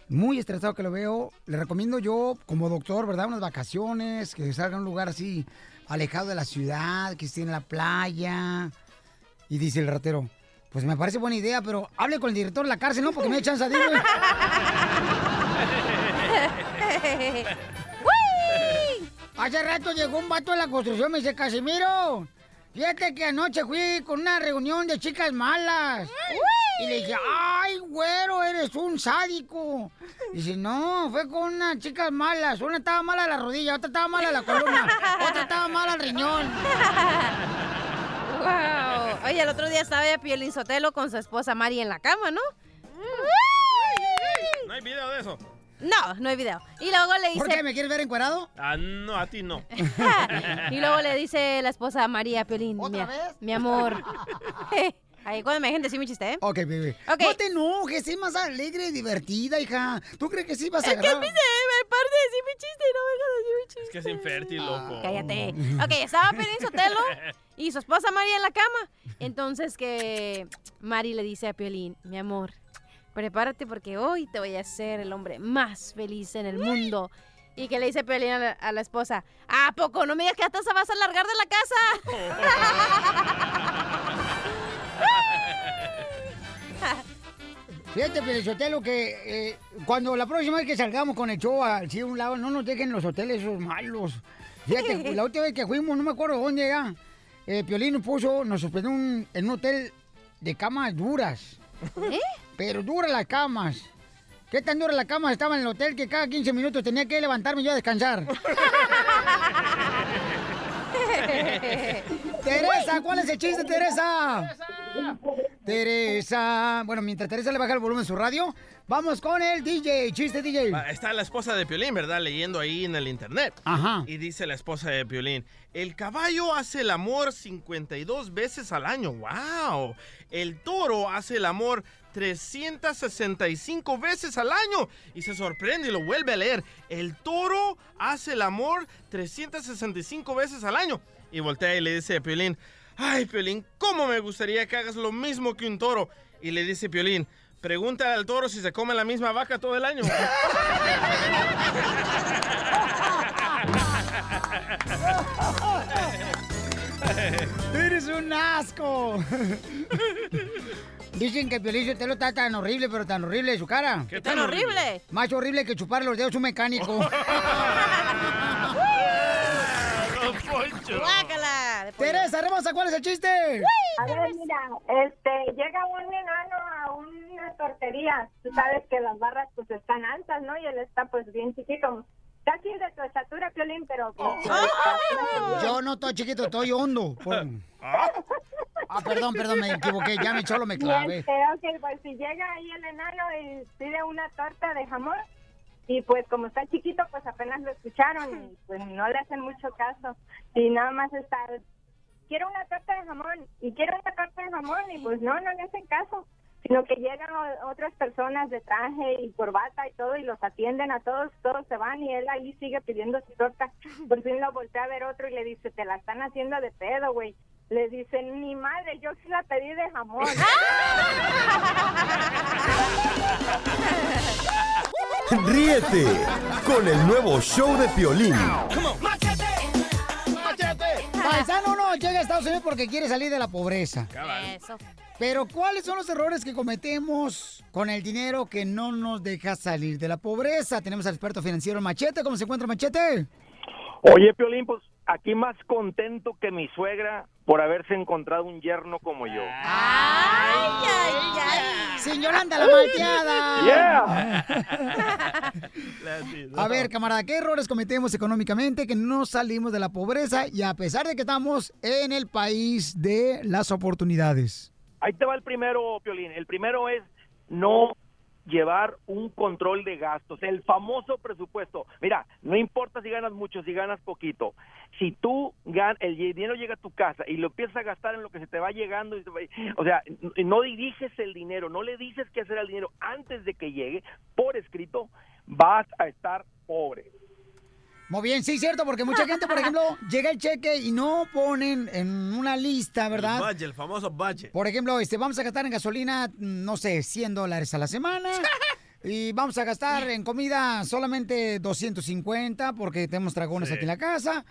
Muy estresado que lo veo. Le recomiendo yo, como doctor, ¿verdad? Unas vacaciones, que salga a un lugar así, alejado de la ciudad, que esté en la playa. Y dice el ratero, pues me parece buena idea, pero hable con el director de la cárcel, ¿no? Porque me echan a güey. [laughs] Hace rato llegó un vato de la construcción y me dice, Casimiro, fíjate que anoche fui con una reunión de chicas malas. Y le dije, ay, güero, eres un sádico. Dice, no, fue con unas chicas malas. Una estaba mala la rodilla, otra estaba mala la columna, otra estaba mala el riñón. Wow. Oye, el otro día estaba ya Piolín Sotelo con su esposa Mari en la cama, ¿no? No hay video de eso. No, no hay video. Y luego le dice... ¿Por qué? ¿Me quieres ver encuerado? Ah, no, a ti no. [laughs] y luego le dice la esposa a María Piolín, mi, mi amor. [laughs] Ahí cuando me dejen decir mi chiste, ¿eh? Ok, bebé. Ok. No te enojes, sé más alegre y divertida, hija. ¿Tú crees que sí vas a Es que agarrar? me me parte de decir mi chiste y no me deja decir mi chiste. Es que es infértil, loco. Cállate. Ok, estaba Piolín Sotelo [laughs] y su esposa María en la cama. Entonces que Mari le dice a Piolín, mi amor, prepárate porque hoy te voy a hacer el hombre más feliz en el mundo. Y que le dice Piolín a la, a la esposa, ¿a poco? No me digas que hasta se vas a largar de la casa. [laughs] Fíjate, Pelizotelo, que eh, cuando la próxima vez que salgamos con el show así a un lado, no nos dejen los hoteles esos malos. Fíjate, [laughs] la última vez que fuimos, no me acuerdo dónde era, eh, Piolín nos puso, nos un- en un hotel de camas duras. ¿Eh? Pero duras las camas. ¿Qué tan duras las camas estaban en el hotel que cada 15 minutos tenía que levantarme yo a descansar? [laughs] Teresa, ¿cuál es el chiste, Teresa? Teresa. Bueno, mientras Teresa le baja el volumen a su radio, vamos con el DJ. Chiste, DJ. Ah, Está la esposa de Piolín, ¿verdad? Leyendo ahí en el internet. Ajá. Y dice la esposa de Piolín, el caballo hace el amor 52 veces al año. ¡Wow! El toro hace el amor 365 veces al año. Y se sorprende y lo vuelve a leer. El toro hace el amor 365 veces al año. Y voltea y le dice a Piolín, ay Piolín, ¿cómo me gustaría que hagas lo mismo que un toro? Y le dice Piolín, pregúntale al toro si se come la misma vaca todo el año. [laughs] ¡Eres un asco! [laughs] Dicen que el Piolín Sotelo está tan horrible, pero tan horrible de su cara. ¿Qué tan horrible? Más horrible que chupar los dedos a un mecánico. [laughs] Guácala. Teresa, hermosa, ¿cuál es el chiste? A ver, mira, este, llega un enano a una tortería. Tú sabes que las barras pues están altas, ¿no? Y él está pues bien chiquito. Casi de tu estatura, Piolín, pero... pues, Yo no estoy chiquito, estoy hondo. Por- Ah, perdón, perdón, me equivoqué. Ya me solo me clavé. este, ok, pues si llega ahí el enano y pide una torta de jamón, y pues como está chiquito, pues apenas lo escucharon y pues no le hacen mucho caso. Y nada más está, quiero una torta de jamón, y quiero una torta de jamón, y pues no, no le hacen caso. sino que llegan otras personas de traje y corbata y todo y los atienden a todos, todos se van y él ahí sigue pidiendo su torta. Por fin lo voltea a ver otro y le dice, te la están haciendo de pedo, güey. Le dicen, mi madre, yo sí la pedí de jamón. [laughs] Ríete con el nuevo show de Piolín. Paisano no llega a Estados Unidos porque quiere salir de la pobreza. Eso. Pero ¿cuáles son los errores que cometemos con el dinero que no nos deja salir de la pobreza? Tenemos al experto financiero Machete. ¿Cómo se encuentra Machete? Oye, Piolín, pues aquí más contento que mi suegra por haberse encontrado un yerno como yo. ¡Ay, ay, ay! Sin Yolanda la malteada. [laughs] A ver, camarada, ¿qué errores cometemos económicamente que no salimos de la pobreza y a pesar de que estamos en el país de las oportunidades? Ahí te va el primero, Piolín. El primero es no llevar un control de gastos, el famoso presupuesto. Mira, no importa si ganas mucho, si ganas poquito. Si tú gan el dinero llega a tu casa y lo empiezas a gastar en lo que se te va llegando, y va- o sea, no diriges el dinero, no le dices qué hacer al dinero antes de que llegue por escrito, vas a estar pobre. Muy bien, sí, cierto, porque mucha gente, por ejemplo, [laughs] llega el cheque y no ponen en una lista, ¿verdad? El budget, el famoso budget. Por ejemplo, este, vamos a gastar en gasolina, no sé, 100 dólares a la semana. [laughs] Y vamos a gastar en comida solamente 250 porque tenemos dragones Sí. aquí en la casa.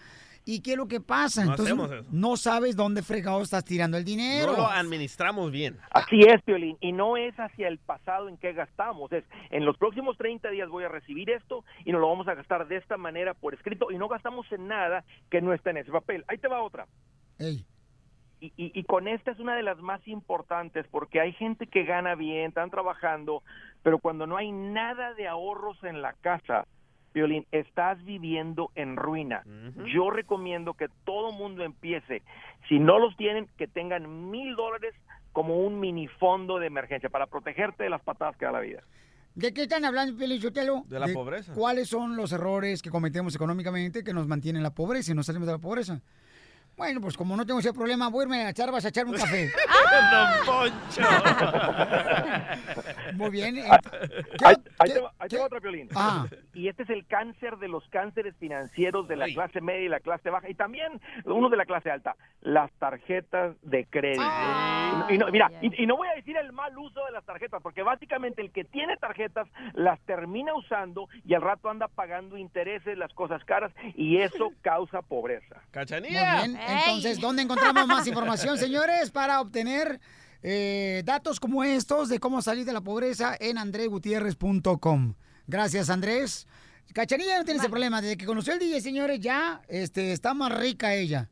¿Y qué es lo que pasa? No Entonces, hacemos eso. no sabes dónde fregado estás tirando el dinero. No lo administramos bien. Así es, Piolín, y no es hacia el pasado en que gastamos, es en los próximos 30 días voy a recibir esto y nos lo vamos a gastar de esta manera por escrito y no gastamos en nada que no está en ese papel. Ahí te va otra. Ey. Y, y- y con esta es una de las más importantes porque hay gente que gana bien, están trabajando, pero cuando no hay nada de ahorros en la casa, Violín, estás viviendo en ruina. Yo recomiendo que todo mundo empiece, si no los tienen, que tengan mil dólares como un mini fondo de emergencia para protegerte de las patadas que da la vida. ¿De qué están hablando, Pelichotelo? De la pobreza. ¿Cuáles son los errores que cometemos económicamente que nos mantienen en la pobreza y nos salimos de la pobreza? Bueno, pues como no tengo ese problema, voy a irme a echar, vas a echarme un café. [laughs] Don [laughs] Muy bien. eh, Ahí, ahí te va, ahí te va otra, Piolín. Ah. Y este es el cáncer de los cánceres financieros de la clase media y la clase baja, y también uno de la clase alta, las tarjetas de crédito. y, no- y no, mira, y, y no voy a decir el mal uso de las tarjetas, porque básicamente el que tiene tarjetas las termina usando y al rato anda pagando intereses, las cosas caras, y eso [laughs] causa pobreza. Muy bien. Entonces, ¿dónde encontramos más [laughs] información, señores, para obtener eh, datos como estos de cómo salir de la pobreza en andregutierrez.com? Gracias, Andrés. Cachanilla no tiene ese problema. Desde que conoció el DJ, señores, ya este, está más rica ella.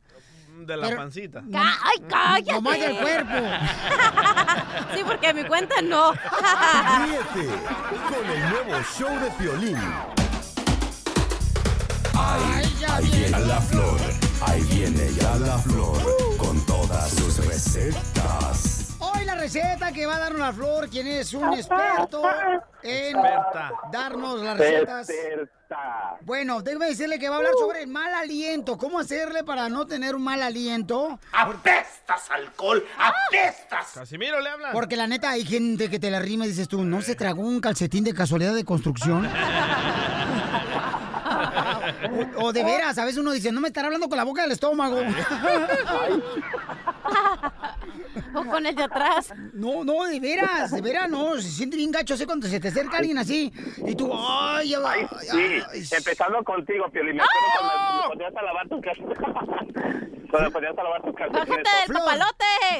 De la Pero- pancita. ¡Ay, cállate! No más del cuerpo. [laughs] sí, porque mi cuenta no. [laughs] Ríete con el nuevo show de Piolín. Ahí viene la flor, ahí viene ya la flor, con todas sus recetas. Hoy la receta que va a darnos la flor, quien es un experto en Experta. darnos las recetas. Experta. Bueno, déjeme decirle que va a hablar sobre el mal aliento. ¿Cómo hacerle para no tener un mal aliento? ¡Apestas, alcohol! ¡Apestas! Casimiro le habla. Porque la neta hay gente que te la rima y dices tú, ¿no se tragó un calcetín de casualidad de construcción? [laughs] O, o de veras, a veces uno dice, no me estará hablando con la boca del estómago. o con el de atrás. No, no, de veras, de veras, no. Se siente bien gacho así cuando se te acerca alguien así. Y tú, ay, ya va. Ay, sí, empezando contigo, Piolín. Me acuerdo cuando me ponías a lavar tus calcetines. Cuando ponías a lavar tus calcetines. Flor,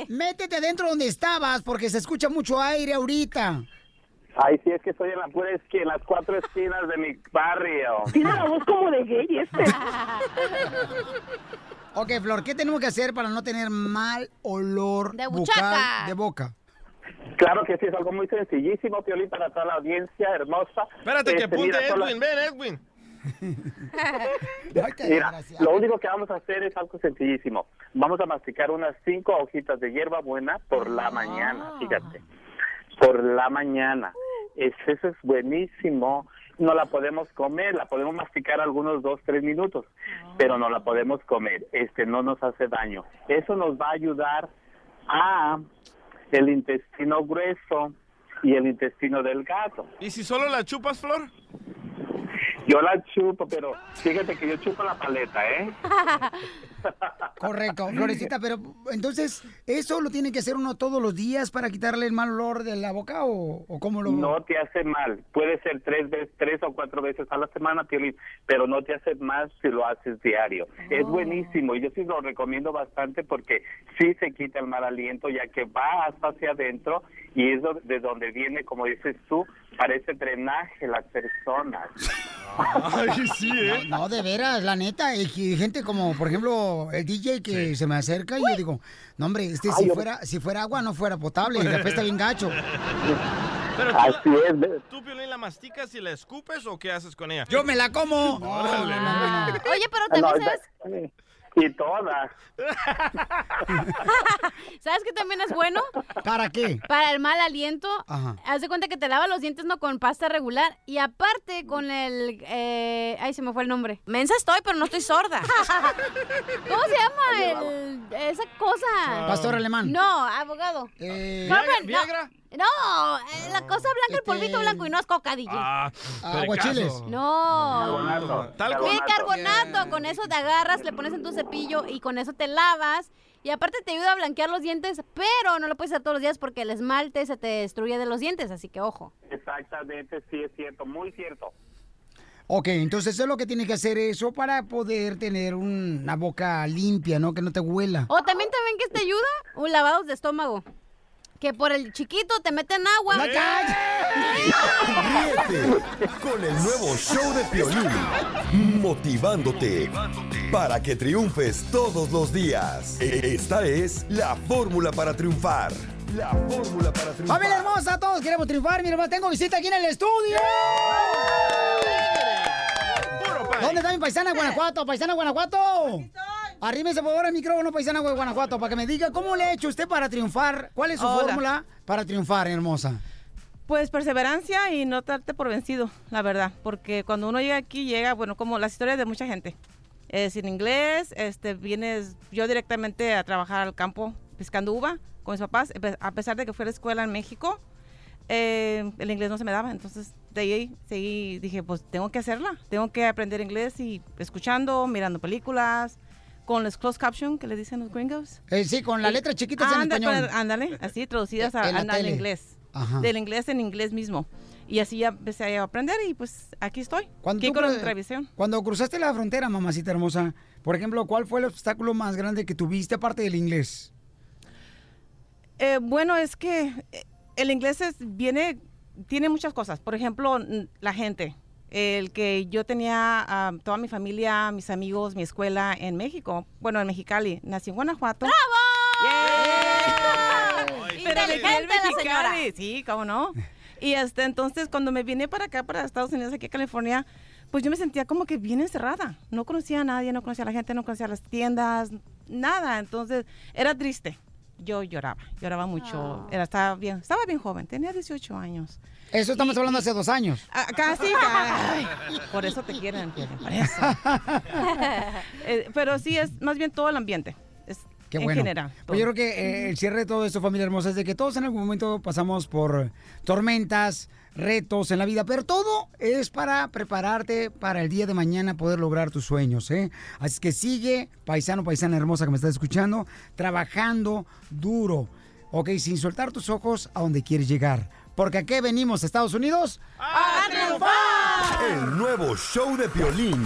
Métete adentro donde estabas porque se escucha mucho aire ahorita. Ay, sí, es que estoy en la pura esquina, en las cuatro esquinas de mi barrio. Tiene la voz como de gay este. [laughs] Ok, Flor, ¿qué tenemos que hacer para no tener mal olor De bucal de boca? Claro que sí, es algo muy sencillísimo, Piolín, para toda la audiencia hermosa. Espérate, que Este, apunte Edwin. Ven, Edwin. Mira, lo único que vamos a hacer es algo sencillísimo. Vamos a masticar unas cinco hojitas de hierba buena por la mañana, fíjate. Por la mañana. Es, eso es buenísimo. No la podemos comer, la podemos masticar algunos dos, tres minutos, pero no la podemos comer. Este no nos hace daño. Eso nos va a ayudar a el intestino grueso y el intestino delgado. ¿Y si solo la chupas, Flor? Yo la chupo, pero fíjate que yo chupo la paleta, ¿eh? [laughs] Correcto, Florecita, pero entonces, ¿eso lo tiene que hacer uno todos los días para quitarle el mal olor de la boca o, o cómo lo...? No te hace mal. Puede ser tres veces, tres o cuatro veces a la semana, pero no te hace mal si lo haces diario. Es Oh. buenísimo y yo sí lo recomiendo bastante porque sí se quita el mal aliento ya que va hasta hacia adentro y es de donde viene, como dices tú, parece drenaje las personas. Ay, sí, ¿eh? No, no, de veras, la neta, y gente como, por ejemplo, el DJ que se me acerca y yo digo, no hombre, este Ay, si yo- fuera, si fuera agua no fuera potable, y apesta bien gacho. [laughs] Pero tú, Así es. ¿Tú, Piolín, la masticas y la escupes o qué haces con ella? Yo me la como. Órale. Oye, pero No, también sabes, Y todas. [laughs] ¿sabes que también es bueno? ¿Para qué? Para el mal aliento. Ajá. Haz de cuenta que te lavas los dientes no con pasta regular y aparte con el... eh, ay, se me fue el nombre. Mensa estoy, pero no estoy sorda. [laughs] ¿Cómo se llama el, esa cosa? Pastor alemán. No, abogado. Eh, eh, la cosa blanca, el polvito blanco y no es coca, DJ. Ah, Aguachiles. pericazo. No. Carbonato. Talco. Bicarbonato, con eso te agarras, le pones en tu cepillo y con eso te lavas. Y aparte te ayuda a blanquear los dientes, pero no lo puedes hacer todos los días porque el esmalte se te destruye de los dientes, así que ojo. Exactamente, sí es cierto, muy cierto. Ok, entonces eso es lo que tiene que hacer eso para poder tener una boca limpia, ¿no? Que no te huela. O también también que te ayuda, un lavado de estómago. Que por el chiquito te meten agua. ¡No! [laughs] Ríete con el nuevo show de Piolín, motivándote para que triunfes todos los días. Esta es la fórmula para triunfar. La fórmula para triunfar. Familia hermosa, todos queremos triunfar. Mira, hermano, tengo visita aquí en el estudio. Pay. ¿Dónde está mi paisana de Guanajuato? ¿Paisana de Guanajuato? Arrímese por favor el micrófono, paisana de Guanajuato, para que me diga cómo le ha hecho usted para triunfar. ¿Cuál es su Hola. fórmula para triunfar, hermosa? Pues perseverancia y no darte por vencido, la verdad, porque cuando uno llega aquí llega, bueno, como las historias de mucha gente. Sin inglés, este, vienes yo directamente a trabajar al campo pescando uva con mis papás, a pesar de que fui a la escuela en México, eh, el inglés no se me daba, entonces de ahí seguí, dije, pues tengo que hacerla, tengo que aprender inglés y escuchando, mirando películas, con los closed caption que le dicen los gringos. Eh, sí, con la Y- letra chiquitas en Anda, español. Ándale, así traducidas a- En al inglés. Ajá. Del inglés en inglés mismo. Y así ya empecé a aprender y pues aquí estoy. Cuando con revisión. Cuando cruzaste la frontera, mamacita hermosa, por ejemplo, ¿cuál fue el obstáculo más grande que tuviste aparte del inglés? Eh, bueno, es que eh, el inglés es- viene, tiene muchas cosas. Por ejemplo, la gente. El que yo tenía toda mi familia, mis amigos, mi escuela en México. Bueno, en Mexicali. Nací en Guanajuato. Pero me quedé en Inteligente la señora. Mexicali. Sí, cómo no. Y este, entonces, cuando me vine para acá, para Estados Unidos, aquí a California, pues yo me sentía como que bien encerrada. No conocía a nadie, no conocía a la gente, no conocía las tiendas, nada. Entonces, era triste. Yo lloraba, lloraba mucho. Era, estaba, bien, estaba bien joven, tenía 18 años. Eso estamos hablando hace dos años. Ah, casi, ay, por eso te quieren, por eso. [laughs] Eh, pero sí, es más bien todo el ambiente. Qué en bueno. general. Pues yo creo que eh, el cierre de todo esto, familia hermosa, es de que todos en algún momento pasamos por tormentas, retos en la vida, pero todo es para prepararte para el día de mañana poder lograr tus sueños, ¿eh? Así que sigue, paisano, paisana hermosa que me estás escuchando, trabajando duro, ¿ok? Sin soltar tus ojos a donde quieres llegar. Porque aquí venimos, Estados Unidos, ¡A triunfar! El nuevo show de Piolín.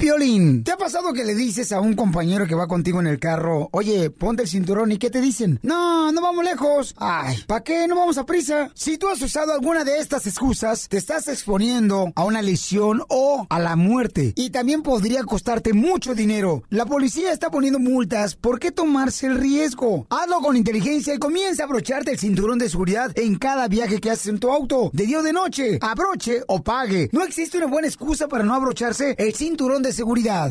piolín. ¿Te ha pasado que le dices a un compañero que va contigo en el carro, oye, ponte el cinturón y qué te dicen? No, no vamos lejos. Ay, ¿para qué? No vamos a prisa. Si tú has usado alguna de estas excusas, te estás exponiendo a una lesión o a la muerte. Y también podría costarte mucho dinero. La policía está poniendo multas. ¿Por qué tomarse el riesgo? Hazlo con inteligencia y comienza a abrocharte el cinturón de seguridad en cada viaje que haces en tu auto. De día o de noche. Abroche o pague. No existe una buena excusa para no abrocharse el cinturón de seguridad.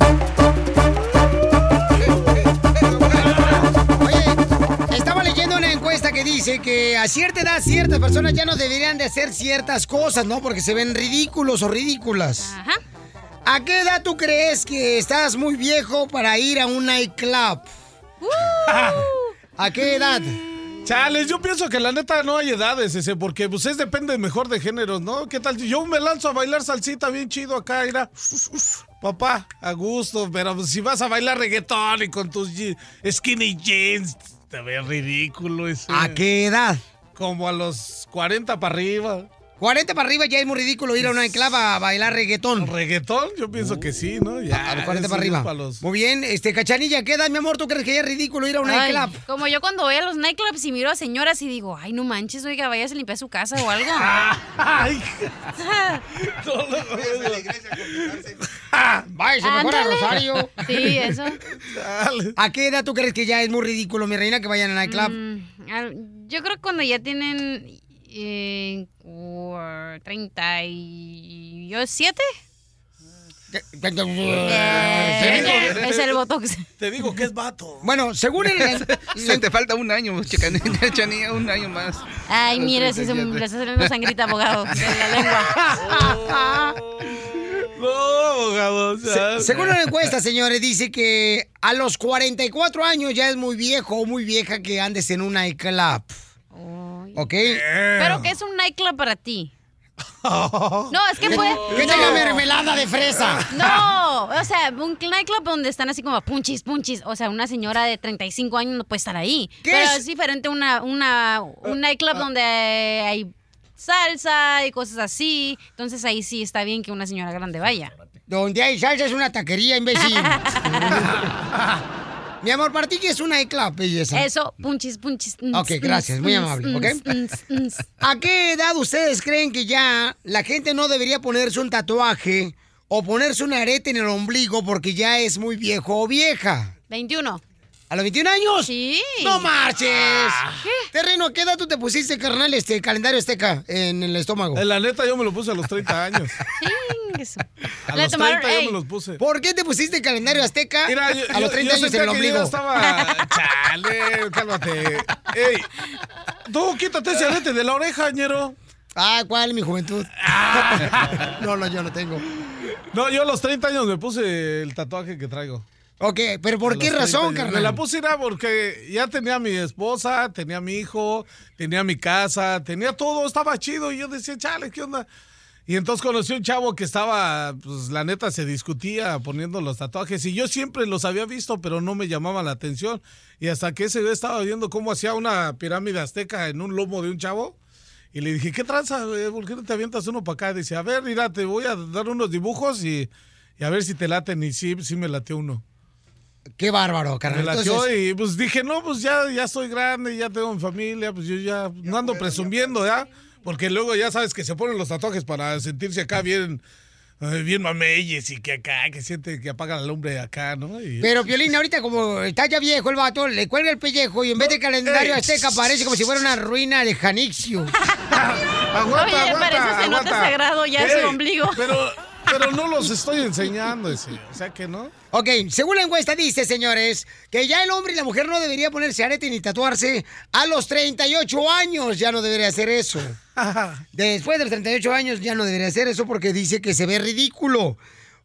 Estaba leyendo una encuesta que dice que a cierta edad ciertas personas ya no deberían de hacer ciertas cosas, ¿no? Porque se ven ridículos o ridículas. Ajá. ¿A qué edad tú crees que estás muy viejo para ir a un nightclub? [laughs] ¿A qué edad? Chales, yo pienso que la neta no hay edades, ese, porque pues es depende mejor de géneros, ¿no? ¿Qué tal? Yo me lanzo a bailar salsita bien chido acá, mira. Papá, a gusto, pero si vas a bailar reggaetón y con tus je- skinny jeans, te ves ridículo ese. ¿A qué edad? Como a los 40 para arriba. 40 para arriba ya es muy ridículo ir a un nightclub a bailar reggaetón. ¿Reggaetón? Yo pienso que sí, ¿no? Ya. A los 40 eso para arriba. para los- Muy bien, este, Cachanilla, ¿qué edad, mi amor? ¿Tú crees que ya es ridículo ir a un nightclub? como yo cuando voy a los nightclubs y miro a señoras y digo, ay, no manches, oiga, vaya a limpiar su casa o algo. [laughs] Ay. [laughs] Váyase mejor a Ándale. Rosario. Sí, eso. ¿A qué edad tú crees que ya es muy ridículo, mi reina, que vayan al nightclub? Mm, yo creo que cuando ya tienen eh, cua- 37. Eh, es el botox. Te digo que es vato. Bueno, según el... [laughs] Se te falta un año, [laughs] Chanilla, un año más. Ay, mira, si se me le está saliendo sangrita, abogado, de la lengua. [laughs] No, abogado. Se- según una encuesta, señores, dice que a los 44 años ya es muy viejo o muy vieja que andes en un nightclub. ¿Ok? Pero ¿qué es un nightclub para ti? [laughs] No, es que Que- puede... que no. tenga mermelada de fresa. No, o sea, un nightclub donde están así como punchis, punchis. O sea, una señora de 35 años no puede estar ahí. ¿Qué Pero es? es, diferente una, una, un nightclub donde hay salsa y cosas así. Entonces ahí sí está bien que una señora grande vaya. Donde hay salsa es una taquería, imbécil. [laughs] [laughs] Mi amor, ¿para ti qué es un nightclub, belleza? Eso, punchis, punchis. Ok, gracias, muy amable, ¿ok? ¿A qué edad ustedes creen que ya la gente no debería ponerse un tatuaje o ponerse un arete en el ombligo porque ya es muy viejo o vieja? 21. ¿A los 21 años? Sí. ¡No marches! Terreno, ¿a qué edad tú te pusiste, carnal, este calendario azteca en el estómago? Eh, La neta, yo me lo puse a los 30 años. [laughs] A los tomaron- 30 yo me los puse. ¿Por qué te pusiste el calendario azteca Mira, yo, a los yo- 30 yo años en el yo ombligo? estaba... [laughs] Chale, cálmate. Ey, tú quítate ese arete de la oreja, ñero. Ah, ¿cuál? Mi juventud. [laughs] no, no, yo no tengo. No, yo a los 30 años me puse el tatuaje que traigo. Ok, pero ¿por A qué los 30 razón, carnal? Me la puse era porque ya tenía mi esposa, tenía mi hijo, tenía mi casa, tenía todo, estaba chido. Y yo decía, chale, ¿qué onda? Y entonces conocí a un chavo que estaba, pues la neta se discutía poniendo los tatuajes. Y yo siempre los había visto, pero no me llamaba la atención. Y hasta que ese día estaba viendo cómo hacía una pirámide azteca en un lomo de un chavo. Y le dije, ¿qué tranza? ¿Por qué no te avientas uno para acá? Dice, a ver, mira, te voy a dar unos dibujos y, y a ver si te laten. Y sí, sí me latió uno. Qué bárbaro, carnal. Entonces, y pues dije, no, pues ya, ya soy grande, ya tengo mi familia, pues yo ya no ando presumiendo, ¿ya? Porque luego ya sabes que se ponen los tatuajes para sentirse acá bien, eh, bien mameyes y que acá, que siente que apaga la lumbre acá, ¿no? Y- Pero, [laughs] Piolín, ahorita como está ya viejo el vato, le cuelga el pellejo y en vez de calendario ey. azteca parece como si fuera una ruina de Janixio. [laughs] aguanta, Oye, aguanta, parece aguanta. sagrado ya Ey, su ombligo. Pero, pero no los estoy enseñando, ese, o sea que no. Ok, según la encuesta dice, señores, que ya el hombre y la mujer no debería ponerse arete ni tatuarse a los 38 años. Ya no debería hacer eso. [laughs] Después de los 38 años ya no debería hacer eso porque dice que se ve ridículo.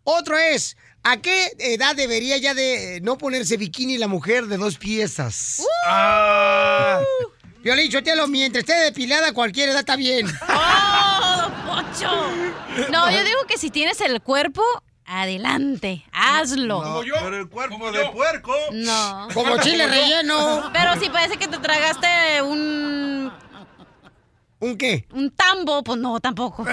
Otro es, ¿A qué edad debería ya de no ponerse bikini la mujer de dos piezas? Ah. Yo le he dicho, Telo, mientras esté depilada, cualquier edad está bien. [laughs] ¡Oh, don Poncho! No, yo digo que si tienes el cuerpo, adelante, hazlo. Como yo. Pero el cuerpo de puerco. No. Como chile relleno. Pero si parece que te tragaste un... ¿Un qué? Un tambo, pues no, tampoco.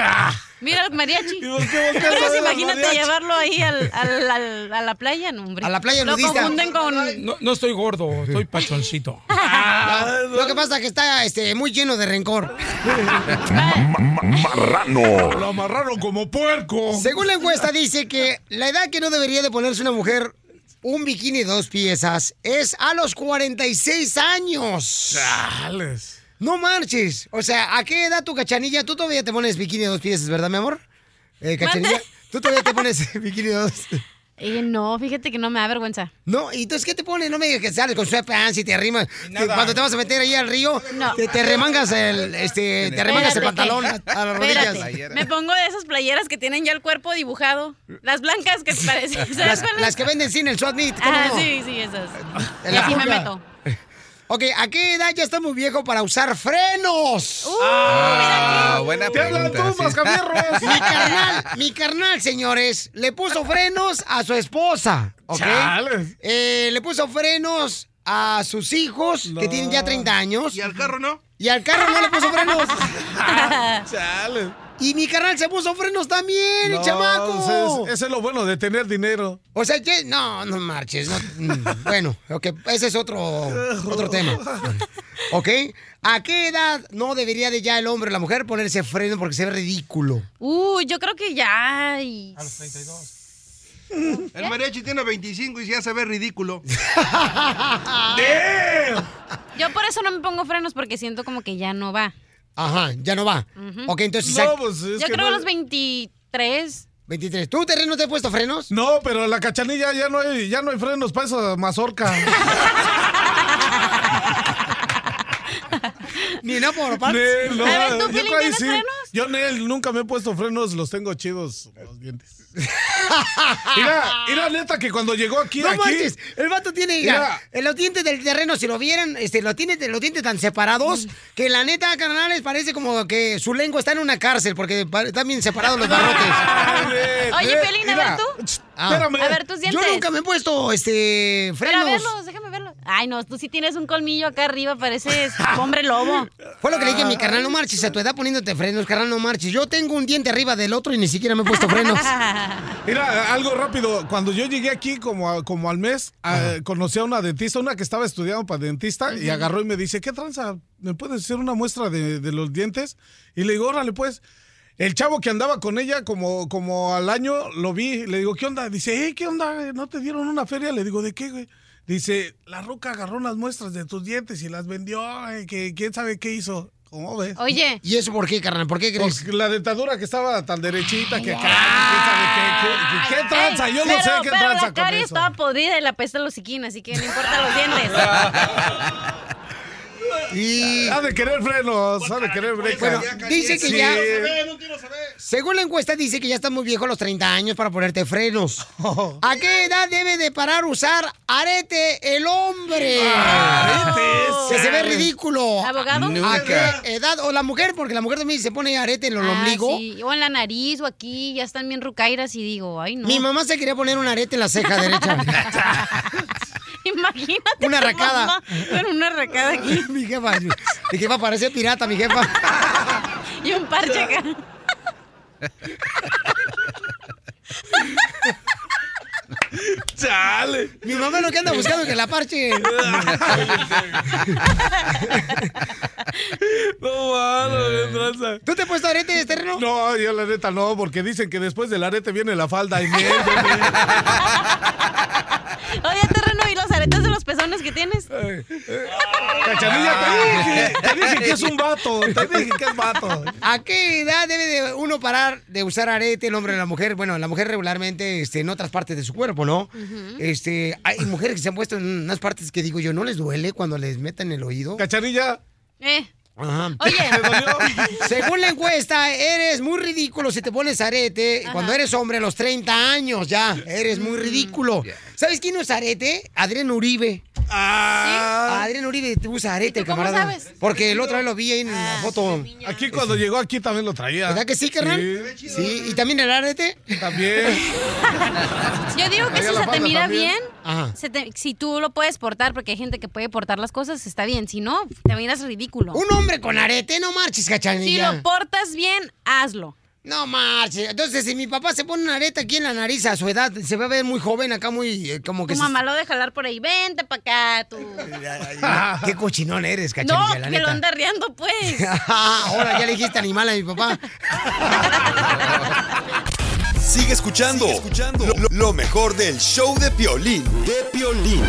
Mira el mariachi. ¿Y por qué volteas a Pero ver al imagínate mariachi? llevarlo ahí al, al- al- a la playa, no, hombre. A la playa Lo nudista. confunden con... No, no estoy gordo, estoy pachoncito. No, [laughs] Lo que pasa es que está este, muy lleno de rencor. Marrano. Lo amarraron como puerco. Según la encuesta dice que la edad que no debería de ponerse una mujer un bikini de dos piezas es a los 46 años. Chales. No marches. O sea, ¿a qué edad tu cachanilla? Tú todavía te pones bikini de dos piezas, ¿verdad, mi amor? Eh, cachanilla, tú todavía te pones [laughs] bikini de dos. Eh, no, fíjate que no me da vergüenza. No, ¿y entonces qué te pones? No me digas que sales con sweatpants y te arrimas. Cuando te vas a meter ahí al río, No. te, te remangas el, este, te remangas el pantalón a, a las rodillas. Espérate. Me pongo de esas playeras que tienen ya el cuerpo dibujado. Las blancas que parecen. ¿Sabes Las, que venden sin el SWAT meet, ¿cómo Ah, no? sí, sí, esas. Y así me meto. Ok, ¿a qué edad ya está muy viejo para usar frenos? Ah, buena Te hablan pregunta. tú, mascafierros. [laughs] Mi carnal, mi carnal, señores, le puso frenos a su esposa, ¿ok? Eh, le puso frenos a sus hijos, que tienen ya 30 años. ¿Y al carro no? Y al carro no le puso frenos. [laughs] Chales. Y mi carnal se puso frenos también, el No, chamaco. Ese, ese es lo bueno de tener dinero. O sea, que no, no marches. no, mm, [laughs] bueno, ok, ese es otro, otro tema. ¿Ok? ¿A qué edad no debería de ya el hombre o la mujer ponerse freno porque se ve ridículo? Uy, yo creo que ya. y- A los 32. El mariachi tiene 25 y ya se ve ridículo. [laughs] Yo por eso no me pongo frenos porque siento como que ya no va. Ajá, ya no va. Ujú. Ok, entonces... No, pues es Yo que creo no- a los 23. 23. ¿Tú, terreno, te has puesto frenos? No, pero la cachanilla ya no hay, ya no hay frenos para esa mazorca. [laughs] Ni no por parte. No, A ver, ¿tú, yo Piolín, tienes sí. frenos? Yo, Nel, nunca me he puesto frenos, los tengo chidos los dientes. [laughs] Mira, mira, neta, que cuando llegó aquí, No aquí... manches, el vato tiene, mira, Mira. en los dientes del terreno, si lo vieran, este, lo tiene, los dientes tan separados, que la neta, carnales, parece como que su lengua está en una cárcel, porque están bien separados los barrotes. [laughs] Oye, Piolín, a ver tú. Ah. A ver tus dientes. Yo nunca me he puesto, este, Pero a frenos. verlos, déjame verlos. Ay, no, tú sí tienes un colmillo acá arriba, pareces [laughs] hombre lobo. Fue lo que le dije a mi carnal, no marches, a tu edad poniéndote frenos, carnal, no marches. Yo tengo un diente arriba del otro y ni siquiera me he puesto frenos. [laughs] Mira, algo rápido. Cuando yo llegué aquí como, como al mes, a- conocí a una dentista, una que estaba estudiando para dentista, y agarró y me dice, ¿qué tranza? ¿Me puedes hacer una muestra de, de los dientes? Y le digo, órale, pues. El chavo que andaba con ella como, como al año, lo vi, le digo, ¿qué onda? Dice, hey, ¿qué onda? ¿No te dieron una feria? Le digo, ¿de qué, güey? Dice, la roca agarró unas muestras de tus dientes y las vendió, ay, que quién sabe qué hizo. ¿Cómo ves? Oye. ¿Y eso por qué, carnal? ¿Por qué crees? Porque la dentadura que estaba tan derechita que acá, que quién sabe qué, qué, qué, qué tranza, yo no sé qué pero tranza la con eso. estaba podrida y la pesta los hociquín, así que no importa los dientes. [laughs] Y... Ha de querer frenos, ha de querer breca. Bueno, dice que Sí. ya. Según la encuesta, dice que ya está muy viejo a los 30 años para ponerte frenos. [laughs] ¿A qué edad debe de parar usar arete el hombre? Que se ve ridículo. ¿Abogado? ¿A qué edad? O la mujer, porque la mujer también se pone arete en el Ah, ombligo. sí, O en la nariz o aquí, ya están bien rucairas y digo, ay no. Mi mamá se quería poner un arete en la ceja derecha. [laughs] [laughs] Imagínate. Una arracada. Con una arracada aquí. [laughs] mi jefa, mi jefa parece pirata, mi jefa. [laughs] Y un parche acá. Chale. Mi mamá lo que anda buscando es que la parche. No, tranza. ¿Tú te has puesto arete de terreno? No, yo la neta no, porque dicen que después del arete viene la falda y miel. Oye, terreno, ¿y los aretes de los pezones que tienes? Cachanilla, te dije, te dije que es un vato, te dije que es vato. ¿A qué edad debe de uno parar de usar arete, el hombre o la mujer? Bueno, la mujer regularmente este, en otras partes de su cuerpo, ¿no? Este, hay mujeres que se han puesto en unas partes que digo yo, ¿no les duele cuando les meten el oído? Cachanilla, Eh, Oye. [laughs] Según la encuesta, eres muy ridículo si te pones arete cuando eres hombre a los 30 años ya. Eres muy Mm. ridículo. ¿Sabes quién usa arete? Adrián Uribe. Ah, Adrián Uribe te usa arete, cómo camarada. sabes? Porque el otro vez lo vi ahí en Ah, la foto. Aquí cuando llegó aquí también lo traía. ¿Verdad que sí, carnal? Sí. Sí, ¿y también el arete? También. [laughs] Yo digo que Ahí si se te mira también. bien, se te- si tú lo puedes portar, porque hay gente que puede portar las cosas, está bien. Si no, te miras ridículo. Un hombre con arete, no marches, Si cachanilla. lo portas bien, hazlo. No marches. Entonces, si mi papá se pone una areta aquí en la nariz a su edad, se va a ver muy joven acá, muy eh, como que... Tu se- mamá lo de jalar por ahí, vente para acá, tú. [laughs] Qué cochinón eres, No, cachanilla, la que lo anda riendo, pues. [laughs] Ahora ya le dijiste animal a mi papá. Sigue escuchando, Lo, lo- lo mejor del show de Piolín. De Piolín.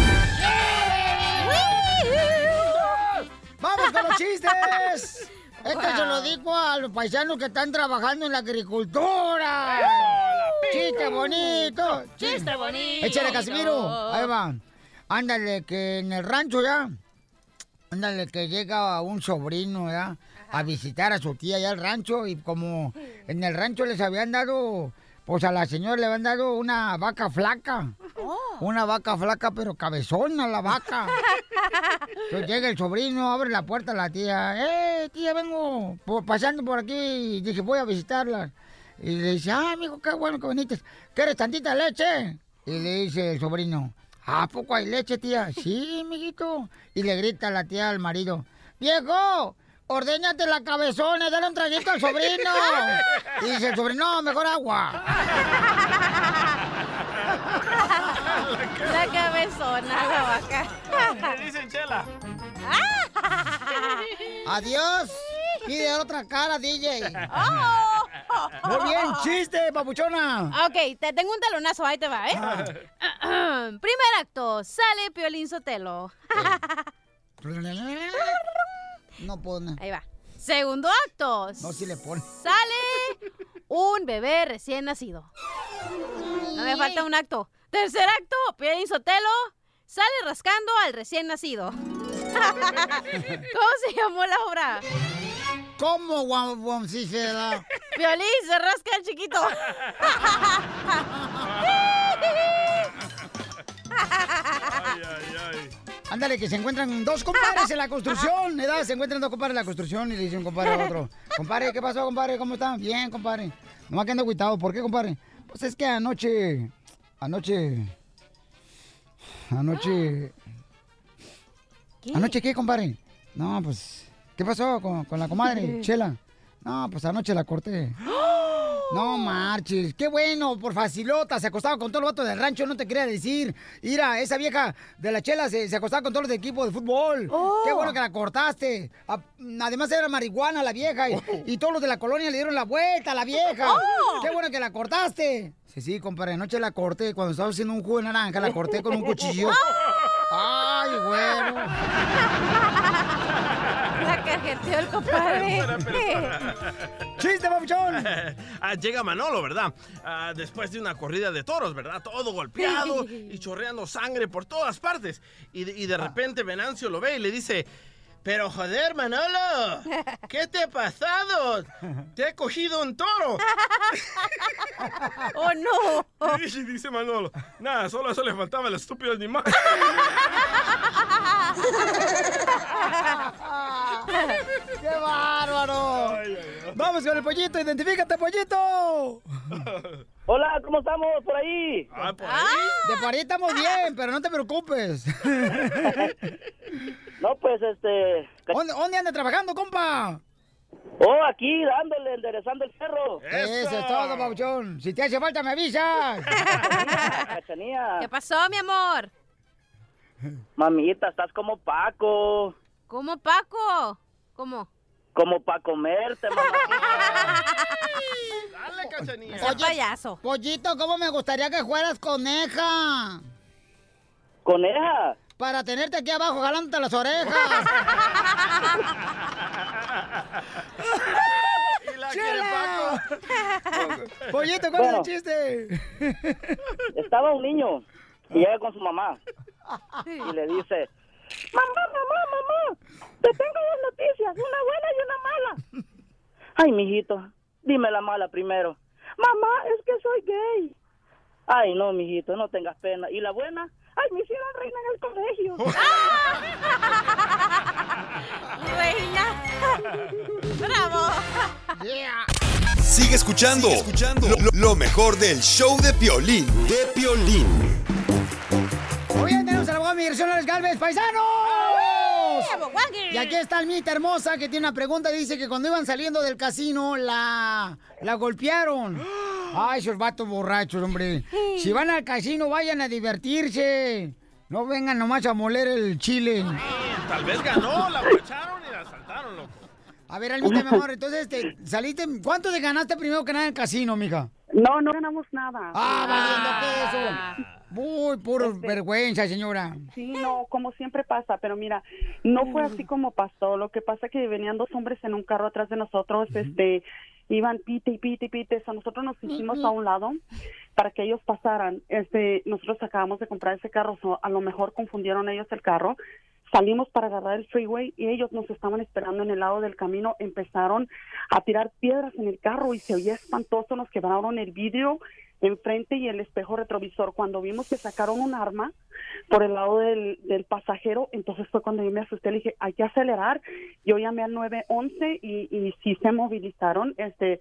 ¡Vamos con los chistes! Este se lo digo a los paisanos que están trabajando en la agricultura. ¡Chiste bonito! Chiste bonito. Échale, Casimiro. Ahí va. Ándale, que en el rancho ya. Ándale, que llega un sobrino, ¿ya? A visitar a su tía allá al rancho. Y como en el rancho les habían dado, pues a la señora le habían dado una vaca flaca. Una vaca flaca, pero cabezona la vaca. [laughs] Entonces llega el sobrino, abre la puerta a la tía. ¡Eh, tía, vengo por- pasando por aquí! Y dije, voy a visitarla. Y le dice, ah, amigo, qué bueno que viniste. ¿Quieres tantita leche? Y le dice el sobrino, ¿a poco hay leche, tía? Sí, mijito. Y le grita la tía al marido, ¡Viejo! Ordéñate la cabezona, dale un traguito al sobrino. Y [laughs] dice el sobrino, no, mejor agua. [laughs] La cabezona, la vaca. ¿Qué dicen, Chela? [laughs] Adiós. Pide otra cara, DJ. Muy bien, chiste, papuchona. Ok, te tengo un talonazo, ahí te va, ¿eh? Primer acto, sale Piolín Sotelo. No pone. Ahí va. Segundo acto. No, sí le pone. Sale un bebé recién nacido. No me falta un acto. Tercer acto, Piolín Sotelo sale rascando al recién nacido. [laughs] ¿Cómo se llamó la obra? ¿Cómo, guam, guam, sí se da? Piolín se rasca el chiquito. [laughs] Ándale, que se encuentran dos compadres en la construcción, [laughs] ¿verdad? Se encuentran dos compadres en la construcción y le dicen compadre a otro. Compadre, ¿qué pasó, compadre? ¿Cómo está? Bien, compadre. Nomás que ando cuitado. ¿Por qué, compadre? Pues es que anoche... Anoche... Anoche... ¿Anoche qué, compadre? No, pues... ¿Qué pasó con, con la comadre, [laughs] Chela? No, pues anoche la corté. [laughs] No marches, qué bueno, por facilota, se acostaba con todos los vatos del rancho, no te quería decir. Mira, esa vieja de la chela se, se acostaba con todos los de equipo de fútbol. Qué bueno que la cortaste. A- Además era marihuana la vieja y, y todos los de la colonia le dieron la vuelta a la vieja. Qué bueno que la cortaste. Sí, sí, compadre, anoche la corté, cuando estaba haciendo un jugo de naranja, la corté con un cuchillo. [laughs] Ay, bueno. [laughs] Cajeteó el [laughs] compadre. ¡Chiste, papuchón! [laughs] Ah, llega Manolo, ¿verdad? Ah, después de una corrida de toros, ¿verdad? Todo golpeado [laughs] y chorreando sangre por todas partes. Y de, y de repente Venancio lo ve y le dice... Pero joder, Manolo, [laughs] ¿qué te ha pasado? Te he cogido un toro. [laughs] ¡Oh, no! Y dice Manolo, nada, solo eso le faltaba al estúpido animal. [laughs] ¡Qué bárbaro! Vamos con el pollito, identifícate, pollito. Hola, ¿cómo estamos por ahí? Ah, por De por ahí estamos bien, pero no te preocupes. No, pues este. ¿Dónde, dónde anda trabajando, compa? Oh, aquí dándole, enderezando el cerro. Eso es todo, Pauchón. Si te hace falta, me avisas. [laughs] Cachanía. ¿Qué pasó, mi amor? Mamita, estás como Paco. ¿Cómo, Paco? ¿Cómo? Como para comerte, mamá. [laughs] Dale, cachanilla. Sea payaso. Pollito, ¿cómo me gustaría que fueras coneja? ¿Coneja? Para tenerte aquí abajo jalándote las orejas. [laughs] Y la quiere Paco. Pollito, ¿cuál Bueno. es el chiste? Estaba un niño y llega con su mamá y le dice, Mamá, mamá, mamá, te tengo dos noticias, una buena y una mala. [laughs] Ay, mijito, dime la mala primero. Mamá, es que soy gay. Ay, no, mijito, no tengas pena. ¿Y la buena? Ay, me hicieron reina en el colegio. [laughs] ¡Reina! ¡Bravo! Sigue escuchando, escuchando lo, lo mejor del show de Piolín, de Piolín. Hoy tenemos al abogado de migración, Alex Galvez, paisanos. Y aquí está Almita hermosa que tiene una pregunta. Dice que cuando iban saliendo del casino la, la golpearon. [gasps] [gasps] Ay, esos vatos borrachos, hombre. Si van al casino, vayan a divertirse. No vengan nomás a moler el chile. Tal vez ganó, la aprovecharon y la asaltaron, loco. A ver, Almita, mi amor, entonces te saliste. ¿Cuánto te ganaste primero que nada en el casino, mija? No, no ganamos nada. Ah, valiendo queso. Muy puro vergüenza, señora. Sí, no, como siempre pasa, pero mira, no fue así como pasó. Lo que pasa que venían dos hombres en un carro atrás de nosotros, este, iban pite y pite y pite. O sea, nosotros nos hicimos a un lado para que ellos pasaran. Este, nosotros acabamos de comprar ese carro, so, a lo mejor confundieron ellos el carro. Salimos para agarrar el freeway y ellos nos estaban esperando en el lado del camino. Empezaron a tirar piedras en el carro y se oía espantoso. Nos quebraron el vidrio enfrente y el espejo retrovisor. Cuando vimos que sacaron un arma por el lado del, del pasajero, entonces fue cuando yo me asusté. Le dije, hay que acelerar. Yo llamé al 911 y, y sí se movilizaron. Este,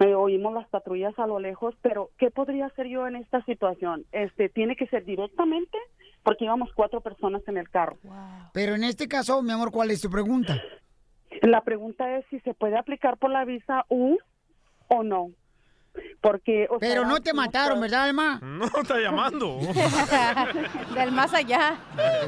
eh, oímos las patrullas a lo lejos, pero ¿qué podría hacer yo en esta situación? Este, tiene que ser directamente porque íbamos cuatro personas en el carro. Pero en este caso, mi amor, ¿cuál es tu pregunta? La pregunta es si se puede aplicar por la visa U o no. Porque, o Pero sea, no te mataron, ¿verdad, Alma? No, está llamando. [laughs] Del más allá.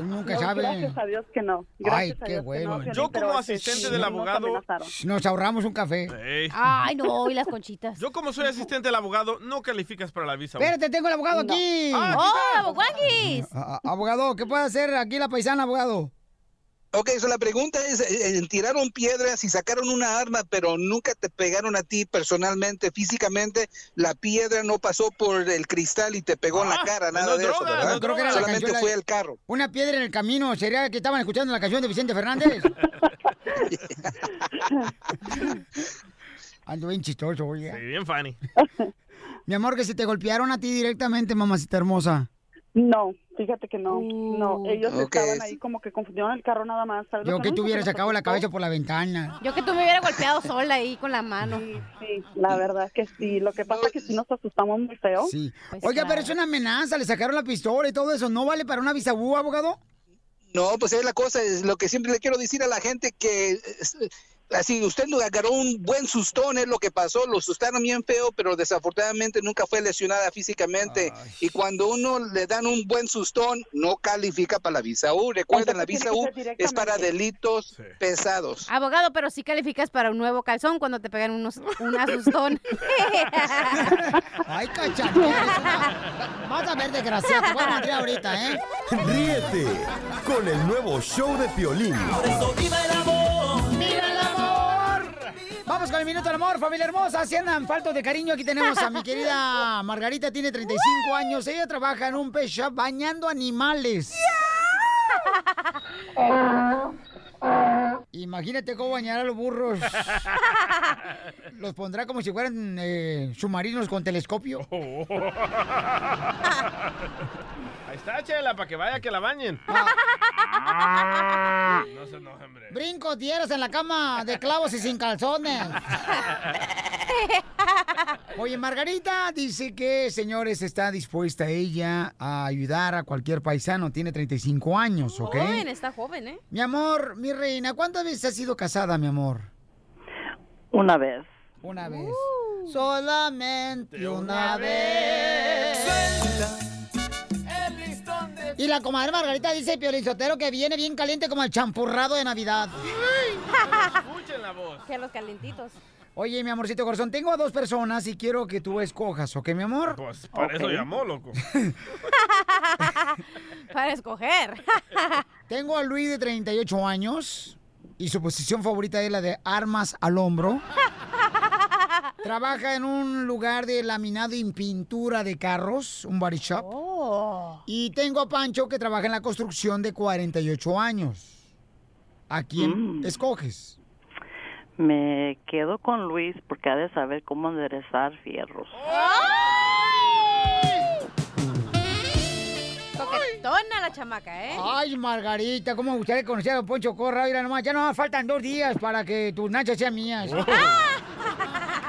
Nunca No, sabe. Gracias a Dios que no. Ay, Gracias qué bueno. no, Yo como asistente sí, del abogado-. Nos ahorramos un café. Ay, no, y las [laughs] conchitas. Yo como soy asistente del abogado, no calificas para la visa. Espérate, tengo el abogado aquí. Ah, ¡Oh, aboguanguis! Abogado, ¿qué puede hacer aquí la paisana, abogado? Ok, so la pregunta es, eh, eh, tiraron piedras y sacaron una arma, pero nunca te pegaron a ti personalmente, físicamente, la piedra no pasó por el cristal y te pegó en la cara, nada no de eso, ¿verdad? no Creo que era la Solamente canción, fue la- el carro. Una piedra en el camino, ¿sería que estaban escuchando la canción de Vicente Fernández? [laughs] Ando bien chistoso, oye. Sí, bien funny. Mi amor, que si te golpearon a ti directamente, mamacita hermosa. No, fíjate que no. No, ellos estaban ahí como que confundieron el carro nada más. ¿sabes lo Yo que tú hubieras sacado la cabeza por la ventana. Yo que tú me hubiera golpeado sola ahí con la mano. Sí, sí, la verdad que sí. Lo que pasa es que sí nos asustamos muy feo. Sí. Pues Oiga, pero es una amenaza, le sacaron la pistola y todo eso. ¿No vale para una visa U, abogado? No, pues es la cosa, es lo que siempre le quiero decir a la gente que es- así usted lo agarró un buen sustón, es lo que pasó, lo asustaron bien feo, pero desafortunadamente nunca fue lesionada físicamente. Y cuando uno le dan un buen sustón, no califica para la visa U. Recuerden, la visa U es para delitos pesados. Abogado, pero sí calificas para un nuevo calzón cuando te pegan unos, un asustón. [laughs] Ay, una- Vas a ver, desgraciado, te voy a mandar ahorita, ¿eh? Ríete con el nuevo show de Piolín. ¡Viva el amor! Vamos con el minuto del amor, familia hermosa. Si andan faltos de cariño, aquí tenemos a mi querida [laughs] Margarita, tiene 35 años. Ella trabaja en un pet shop bañando animales. Imagínate cómo bañar a los burros. [laughs] Los pondrá como si fueran eh, submarinos con telescopio. [laughs] Ahí está, Chela, para que vaya que la bañen. [laughs] No se enoje, hombre. Brincos dieras en la cama de clavos y sin calzones. [laughs] Oye, Margarita dice que, señores, está dispuesta ella a ayudar a cualquier paisano. Tiene 35 años, ¿ok? Joven, está joven, ¿eh? Mi amor, mi reina, ¿cuántas veces has sido casada, mi amor? Una vez. Una vez. Solamente una vez. Y la comadre Margarita dice, Piolizotero, que viene bien caliente como el champurrado de Navidad. Escuchen la voz. Que los calentitos. Oye, mi amorcito corazón, tengo a dos personas y quiero que tú escojas, ¿ok, mi amor? Pues para eso llamó, loco. [laughs] Para escoger. [laughs] Tengo a Luis de 38 años y su posición favorita es la de armas al hombro. [laughs] Trabaja en un lugar de laminado y pintura de carros, un body shop. Y tengo a Pancho que trabaja en la construcción de 48 años. ¿A quién Mm. escoges? Me quedo con Luis porque ha de saber cómo enderezar fierros. Coquetona la chamaca, ¿eh? Ay, Margarita, ¿cómo me gustaría conocer a Poncho Corra? Mira nomás, ya no faltan dos días para que tus nachas sean mías. [laughs]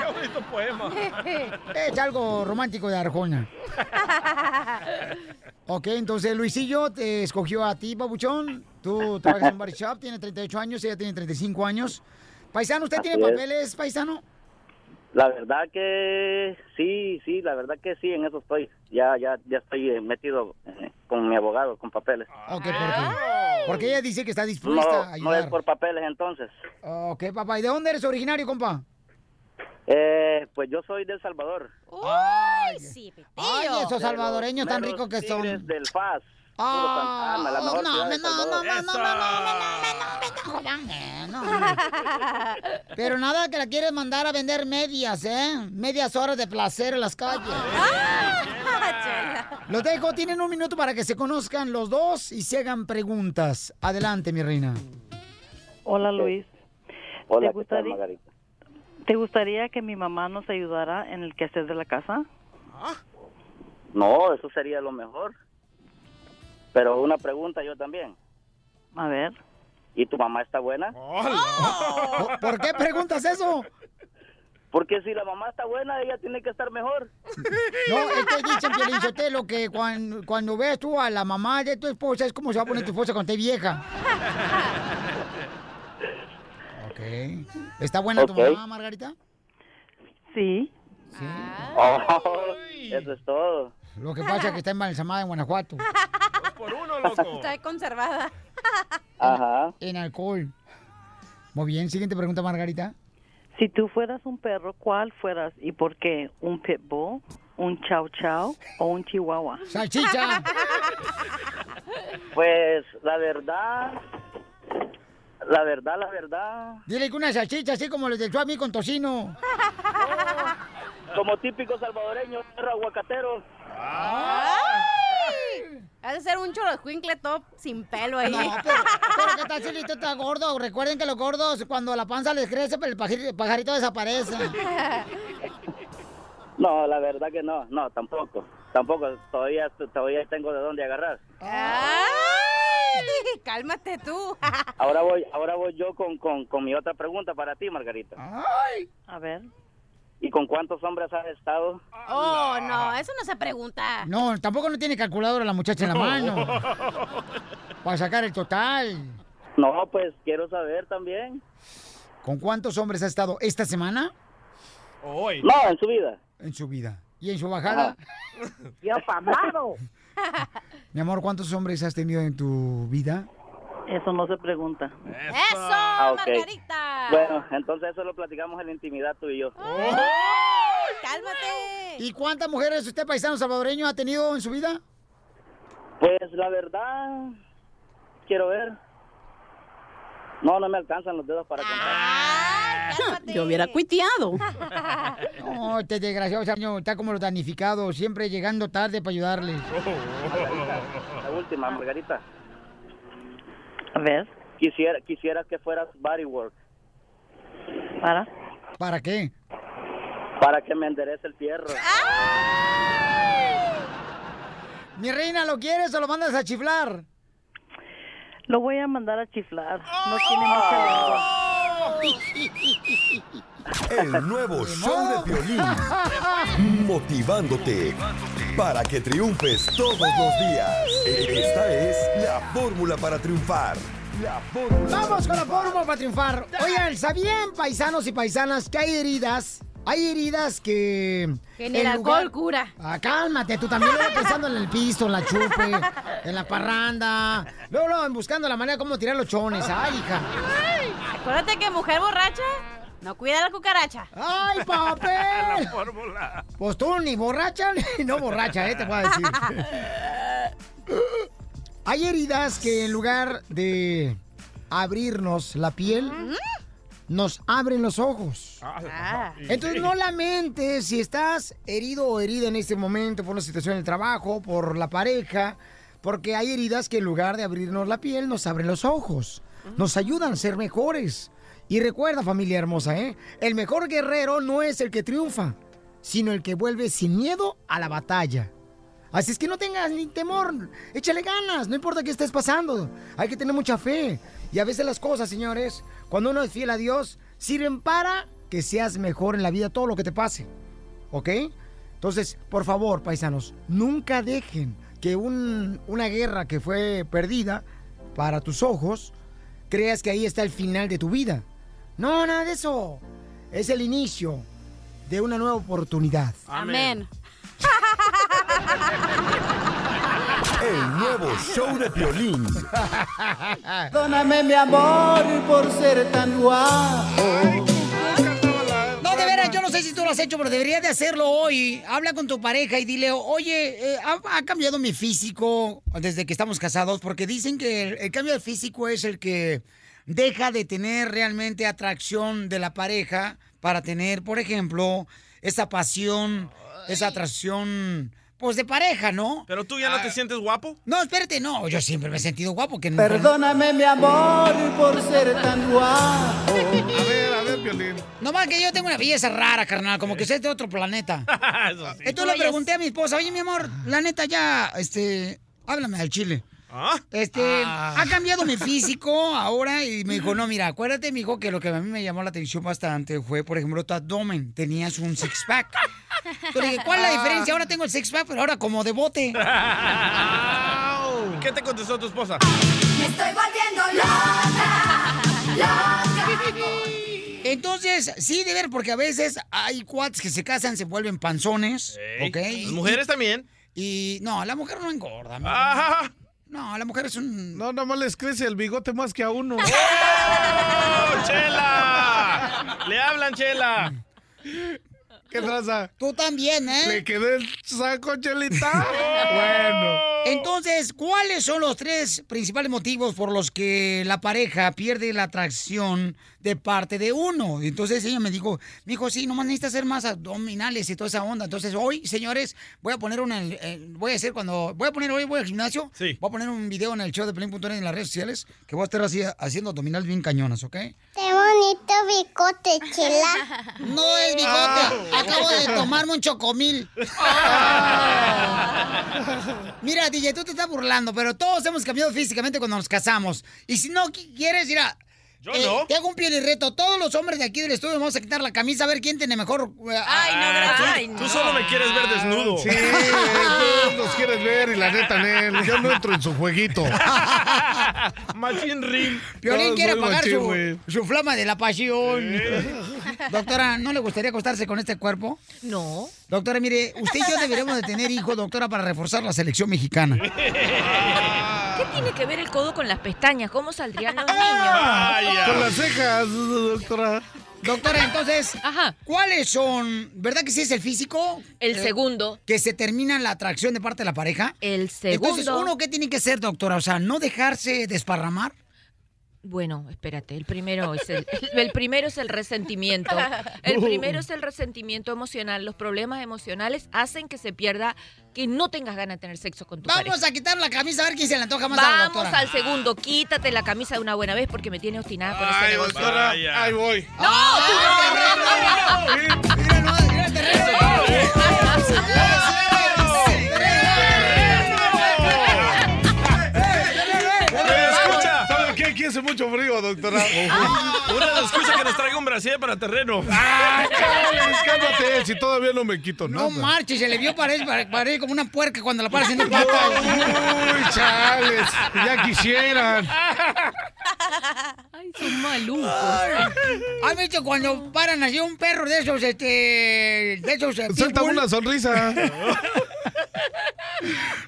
Qué bonito poema. [laughs] Es algo romántico de Arjona. [laughs] Ok, entonces Luisillo te escogió a ti, babuchón. Tú trabajas en bar shop, tiene 38 años, ella tiene 35 años. Paisano, ¿usted tiene es. papeles, paisano? La verdad que sí, sí, la verdad que sí, en eso estoy. Ya, ya, ya estoy eh, metido eh, con mi abogado, con papeles. Ok, ¿por qué? Porque ella dice que está dispuesta a No, no es por papeles entonces. Ok, papá. ¿Y de dónde eres originario, compa? Eh, pues yo soy del Salvador. Ay, sí, Ay, esos salvadoreños tan ricos que son. Del FAS. Ah, Puro Santana, la mejor no, ciudad de no, no, no, Salvador. no, no, no, no, no, no. Pero nada que la quieres mandar a vender medias, ¿eh? Medias horas de placer en las calles. Los dejo, tienen un minuto para que se conozcan los dos y se hagan preguntas. Adelante, mi reina. Hola Luis. Hola, ¿Te ¿qué tal, gustaría, Margarita? ¿Te gustaría que mi mamá nos ayudara en el quehacer de la casa? No, eso sería lo mejor. Pero una pregunta yo también. A ver. ¿Y tu mamá está buena? ¿Por, por qué preguntas eso? Porque si la mamá está buena, ella tiene que estar mejor. No, es que dicen, Piolín que cuando, cuando ves tú a la mamá de tu esposa es como se va a poner tu esposa cuando esté vieja. ¿Está buena tu mamá, Margarita? Sí. Oh, eso es todo. Lo que pasa es que está embalsamada en Guanajuato. Por uno, [laughs] Está conservada. [laughs] Ajá. En alcohol. Muy bien, siguiente pregunta, Margarita. Si tú fueras un perro, ¿cuál fueras y por qué? ¿Un pitbull, un chow chow o un chihuahua? ¡Salchicha! [laughs] Pues la verdad, la verdad, la verdad, Dile que una salchicha así como los del Suami con tocino. como típico salvadoreño, perro aguacatero. ¡Ay! Has de ser un choroscuincle top sin pelo ahí. No, pero, pero ¿qué tal si está gordo? Recuerden que los gordos, cuando la panza les crece, pero el pajarito, pajarito desaparece. [laughs] No, la verdad que no, no, tampoco, tampoco, todavía, todavía tengo de dónde agarrar. ¡Ay! Cálmate tú. [laughs] Ahora voy, ahora voy yo con, con, con mi otra pregunta para ti, Margarita. A ver. ¿Y con cuántos hombres has estado? Oh, no, eso no se pregunta. No, tampoco no tiene calculadora la muchacha en la mano. Para sacar el total. No, pues quiero saber también. ¿Con cuántos hombres ha estado esta semana? Hoy. No, en su vida. En su vida. ¿Y en su bajada? [laughs] Yo pamado. [laughs] Mi amor, ¿cuántos hombres has tenido en tu vida? Eso no se pregunta. ¡Eso, Ah. Margarita! Bueno, entonces eso lo platicamos en la intimidad tú y yo. ¡Cálmate! ¿Y cuántas mujeres usted, paisano salvadoreño, ha tenido en su vida? Pues la verdad, quiero ver. No, no me alcanzan los dedos para contar. Yo hubiera cuiteado. [laughs] No, este desgraciado señor está como los damnificados, siempre llegando tarde para ayudarles. La última, Margarita. A ver. Quisiera, quisiera que fueras bodywork. ¿Para? ¿Para qué? Para que me enderece el fierro. Mi reina, ¿lo quieres o lo mandas a chiflar? Lo voy a mandar a chiflar. No tiene mucha lengua. El nuevo show de Piolín. Motivándote para que triunfes todos los días. Esta es la fórmula para triunfar. La fórmula. Vamos con la fórmula para triunfar. Oigan, ¿sabían, paisanos y paisanas, que hay heridas? Hay heridas que... Que ni el alcohol cura. Ah, cálmate, tú también luego pensando en el piso, en la chupe, en la parranda. Luego, luego buscando la manera de cómo tirar los chones. Ay, hija. Acuérdate que mujer borracha no cuida la cucaracha. ¡Ay, papel! [laughs] La fórmula. Pues tú ni borracha ni [laughs] no borracha, ¿eh? Te puedo decir. [laughs] Hay heridas que en lugar de abrirnos la piel, nos abren los ojos. Ah. Entonces no lamentes si estás herido o herida en este momento por la situación del trabajo, por la pareja, porque hay heridas que en lugar de abrirnos la piel nos abren los ojos, nos ayudan a ser mejores. Y recuerda familia hermosa, ¿eh? el mejor guerrero no es el que triunfa, sino el que vuelve sin miedo a la batalla. Así es que no tengas ni temor, échale ganas, no importa qué estés pasando, hay que tener mucha fe. Y a veces las cosas, señores, cuando uno es fiel a Dios, sirven para que seas mejor en la vida todo lo que te pase. ¿Ok? Entonces, por favor, paisanos, nunca dejen que un- una guerra que fue perdida para tus ojos, creas que ahí está el final de tu vida. No, nada de eso. Es el inicio de una nueva oportunidad. Amén. [laughs] El nuevo show de Piolín. Perdóname, mi amor, por ser tan guapo. No, de veras, yo no sé si tú lo has hecho, pero deberías de hacerlo hoy. Habla con tu pareja y dile, oye, eh, ha, ha cambiado mi físico desde que estamos casados, porque dicen que el, el cambio de físico es el que deja de tener realmente atracción de la pareja para tener, por ejemplo, esa pasión, esa atracción, pues de pareja, ¿no? ¿Pero tú ya no te sientes guapo? No, espérate, no, yo siempre me he sentido guapo. Que no- Perdóname, mi amor, por ser tan guapo. A ver, a ver, Piolín. No más que yo tengo una belleza rara, carnal, como que soy de otro planeta. [laughs] Eso sí. Entonces le pregunté a mi esposa, oye, mi amor, la neta ya, este, háblame del chile. Este, ha cambiado mi físico [laughs] ahora y me dijo, no, mira, acuérdate, mi hijo, que lo que a mí me llamó la atención bastante fue, por ejemplo, tu abdomen. Tenías un six-pack. Yo le dije, ¿cuál es la diferencia? Ahora tengo el six-pack, pero ahora como de bote. ¿Y [laughs] ¿Qué te contestó tu esposa? Me estoy volviendo loca, Entonces, sí, de ver, porque a veces hay cuates que se casan, se vuelven panzones, Ey, ¿ok? las mujeres también. Y no, la mujer no engorda. amigo. Ah. No, la mujer es un... No, nomás les crece el bigote más que a uno. ¡Oh, Chela! ¡Le hablan, Chela! ¿Qué raza? Tú también, ¿eh? ¿Le quedó el saco, Chelita? [laughs] bueno. Entonces, ¿cuáles son los tres principales motivos por los que la pareja pierde la atracción de parte de uno? Entonces ella me dijo, me dijo, sí, nomás necesitas hacer más abdominales y toda esa onda. Entonces hoy, señores, voy a poner una, eh, voy a hacer cuando, voy a poner hoy, voy al gimnasio, Sí. voy a poner un video en el show de Pelín.net en las redes sociales que voy a estar así, haciendo abdominales bien cañonas, ¿ok? Qué bonito bicote, chela. [laughs] No es bigote, acabo de tomarme un chocomil. [laughs] Mira, DJ, tú te estás burlando, pero todos hemos cambiado físicamente cuando nos casamos. Y si no qui- quieres, mira. Yo eh, no. Te hago un piel y reto. Todos los hombres de aquí del estudio vamos a quitar la camisa a ver quién tiene mejor. eh, Ay, no, Ah, tú- gracias. Tú, solo me quieres ver desnudo. Sí, tú nos quieres ver y la neta, Nel, yo no entro en su jueguito. [laughs] Machín Ring. Piolín quiere apagar machín, su, su flama de la pasión. Doctora, ¿no le gustaría acostarse con este cuerpo? No. Doctora, mire, usted y yo deberíamos de tener hijos, doctora, para reforzar la selección mexicana. [laughs] ¿Qué tiene que ver el codo con las pestañas? ¿Cómo saldrían los niños? [laughs] Con las cejas, doctora. Doctora, entonces, Ajá. ¿cuáles son? ¿Verdad que sí es el físico? El Eh, segundo. Que se termina la atracción de parte de la pareja. El segundo. Entonces, ¿uno qué tiene que ser, doctora? O sea, ¿no dejarse desparramar? Bueno, espérate, el primero es el, el primero es el resentimiento. El primero es el resentimiento emocional. Los problemas emocionales hacen que se pierda, que no tengas ganas de tener sexo con tu Vamos pareja. a quitar la camisa a ver quién se le antoja más a la Vamos doctora. al segundo. Quítate la camisa de una buena vez porque me tiene obstinada con ese Ay, doctora, ahí voy. Mira, no, mira el terreno. Pero hace mucho frío, doctora. [laughs] [laughs] Una excusa que nos traiga un brasier para terreno. ¡Ay, chales, cálmate! Si todavía no me quito nada. No marches, se le vio parecer, como una puerca cuando la paras en el. ¡Uy, chales! Ya quisieran. [laughs] Ay, son malucos. ¿Has visto cuando paran así un perro de esos, este, de esos eh, Suelta una sonrisa.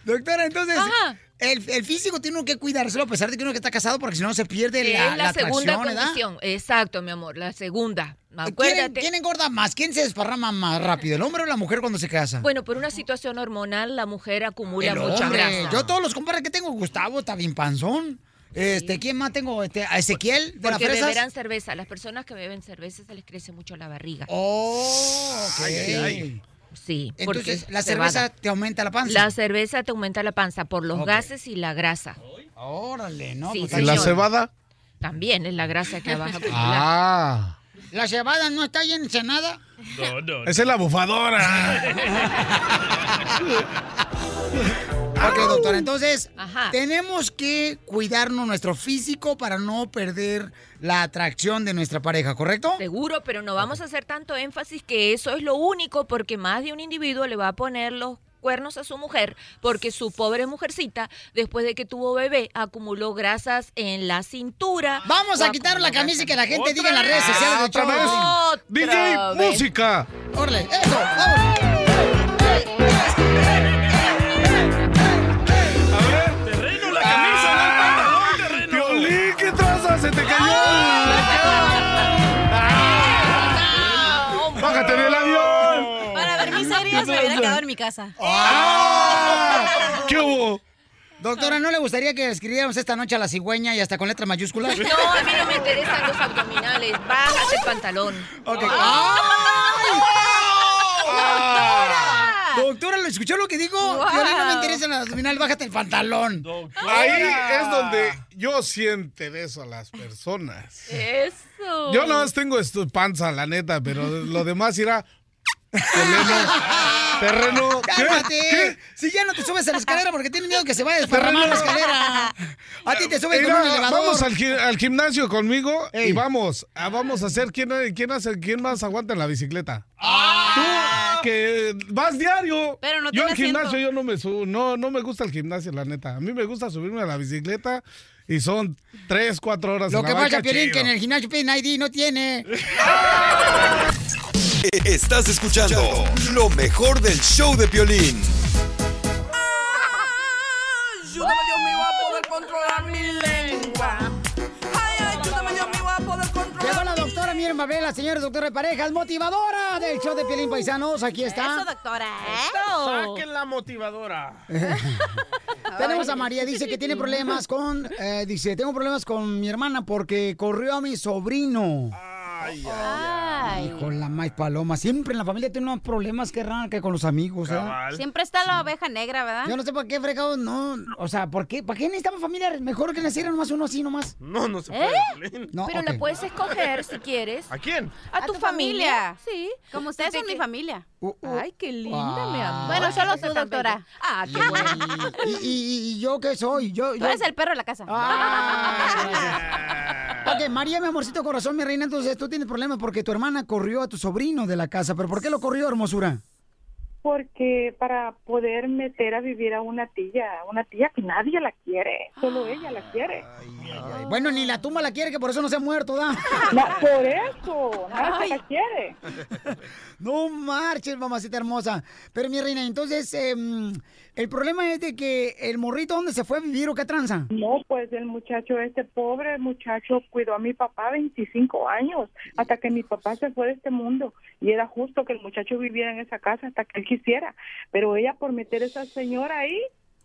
Doctora, entonces, Ajá. El, el físico tiene uno que cuidárselo a pesar de que uno que está casado porque si no se pierde Es la, la, segunda condición. Exacto, mi amor, la segunda. ¿Quién, Acuérdate. quién engorda más? ¿Quién se desparrama más rápido, el hombre o la mujer cuando se casa? Bueno, por una situación hormonal, la mujer acumula el mucha hombre. grasa. Yo todos los compadres que tengo, Gustavo está bien panzón. Este, ¿quién más tengo? Este, a Ezequiel de las Porque fresas. beberán cerveza. Las personas que beben cerveza se les crece mucho la barriga. Oh, ok. Ay, ay. Sí, Entonces, la cebada. cerveza te aumenta la panza. La cerveza te aumenta la panza por los gases y la grasa. Órale, ¿no? Sí, Pues, ¿Y la cebada? También es la grasa que baja. [laughs] Ah. ¿La cebada no está llena de nada? No, no. Esa es la bufadora. [laughs] [laughs] Ok, doctora, entonces Ajá. tenemos que cuidarnos nuestro físico para no perder la atracción de nuestra pareja, ¿correcto? Seguro, pero no vamos a hacer tanto énfasis que eso es lo único porque más de un individuo le va a poner los cuernos a su mujer porque su pobre mujercita después de que tuvo bebé acumuló grasas en la cintura. Vamos a quitar la camisa y que la gente diga en las redes sociales ¿Otra vez? DJ, música. Órale, eso, vamos. En mi casa. [laughs] ¿Qué hubo? Doctora, ¿no le gustaría que escribiéramos esta noche a la cigüeña y hasta con letras mayúsculas? No, a mí no me interesan los abdominales. Bájate el pantalón. Ok. ¡Ay! Doctora, ¿lo escuchó lo que dijo? Wow. Piolín, no me interesa el abdominal, bájate el pantalón. Ahí es donde yo siento eso a las personas. Eso. Yo no tengo esto panza, la neta, pero lo demás irá. Terreno. [laughs] Terreno. ¿Qué? ¡Cálmate! ¿Qué? Si ya no te subes a la escalera porque tienes miedo que se vaya a desparramar la escalera. A ti te subes con Mira, un elevador. vamos al, gi- al gimnasio conmigo y vamos. a- vamos a hacer quién, quién, hace, quién más aguanta en la bicicleta. Tú que vas diario. Pero no yo al gimnasio yo no me subo, no, no me gusta el gimnasio, la neta. A mí me gusta subirme a la bicicleta y son tres, cuatro horas. Lo en la que pasa, Piolín, que en el gimnasio piden ID no tiene. [laughs] Estás escuchando lo mejor del show de Piolín. Ayúdame, Dios mío, a poder controlar mi lengua. Ay, ayúdame, Dios mío, a poder controlar. Llegó la doctora Miren Babel, la señora doctora de parejas, motivadora del show de Piolín Paisanos. Aquí está. Eso, doctora. Saquen la motivadora. [laughs] Tenemos a María, dice que tiene problemas con, eh, dice, tengo problemas con mi hermana porque corrió a mi sobrino. Ay, Ay. Hijo, la maíz paloma. Siempre en la familia tiene unos problemas que raro que con los amigos, ¿eh? Siempre está la oveja negra, ¿verdad? Yo no sé por qué, fregados, no. O sea, ¿por qué? ¿Para qué necesitamos familia? Mejor que naciera nomás uno así nomás. No, no se ¿Eh? puede. No, Pero ok. la puedes escoger si quieres. ¿A quién? A, tu, familia. Sí. Como ustedes son mi familia. Uh, uh. Ay, qué linda, Ah. mi amor. Bueno, solo tú, doctora. Ah, qué bueno. ¿Y, y, y yo qué soy? Yo, Tú yo... eres el perro de la casa. Ah. [laughs] Ok, María, mi amorcito corazón, mi reina, entonces tú tienes problemas porque tu hermana corrió a tu sobrino de la casa. ¿Pero por qué lo corrió, hermosura? Porque para poder meter a vivir a una tía, una tía que nadie la quiere, solo ella la quiere. Ay, Bueno, ni la tumba la quiere, que por eso no se ha muerto, ¿da? [laughs] No, por eso, nadie la quiere. [laughs] No marches, mamacita hermosa. Pero mi reina, entonces, em, el problema es de que el morrito, ¿dónde se fue a vivir o qué tranza? No, pues el muchacho, este pobre muchacho cuidó a mi papá 25 años hasta que mi papá se fue de este mundo y era justo que el muchacho viviera en esa casa hasta que él quisiera, pero ella por meter a esa señora ahí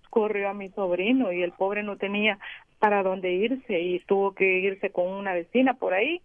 corrió a mi sobrino y el pobre no tenía para dónde irse y tuvo que irse con una vecina por ahí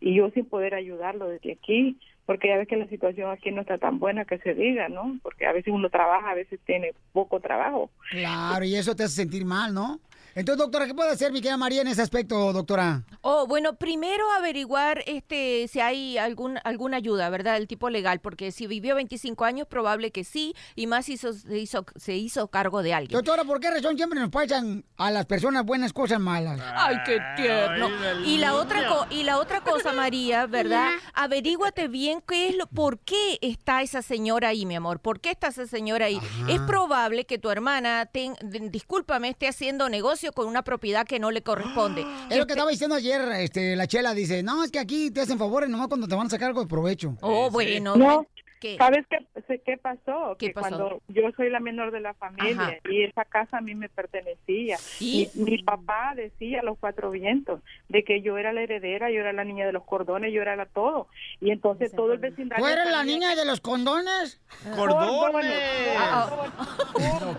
y yo sin poder ayudarlo desde aquí porque ya ves que la situación aquí no está tan buena que se diga, ¿no? Porque a veces uno trabaja, a veces tiene poco trabajo. Claro, y eso te hace sentir mal, ¿no? Entonces, doctora, ¿qué puede hacer mi querida María en ese aspecto, doctora? Oh, bueno, primero averiguar este si hay algún alguna ayuda, ¿verdad? El tipo legal, porque si vivió 25 años, probable que sí, y más hizo, se, hizo, se hizo cargo de alguien. Doctora, ¿por qué razón siempre nos pasan a las personas buenas cosas malas? Ay, qué tierno. Y la otra co- y la otra cosa, María, [laughs] ¿verdad? Averíguate bien qué es lo por qué está esa señora ahí, mi amor. ¿Por qué está esa señora ahí? Es probable que tu hermana ten- discúlpame, esté haciendo negocio con una propiedad que no le corresponde. Es lo que estaba diciendo ayer, este, la chela dice, no, es que aquí te hacen favores nomás cuando te van a sacar algo de provecho. Oh, bueno. No, ¿Qué? ¿sabes qué, qué pasó? ¿Qué que pasó? cuando yo soy la menor de la familia Ajá. y esa casa a mí me pertenecía. ¿Y? Mi, mi papá decía a los cuatro vientos de que yo era la heredera, yo era la niña de los cordones, yo era la todo. Y entonces todo el vecindario... ¿Tú eres la niña de los condones? ¡Cordones!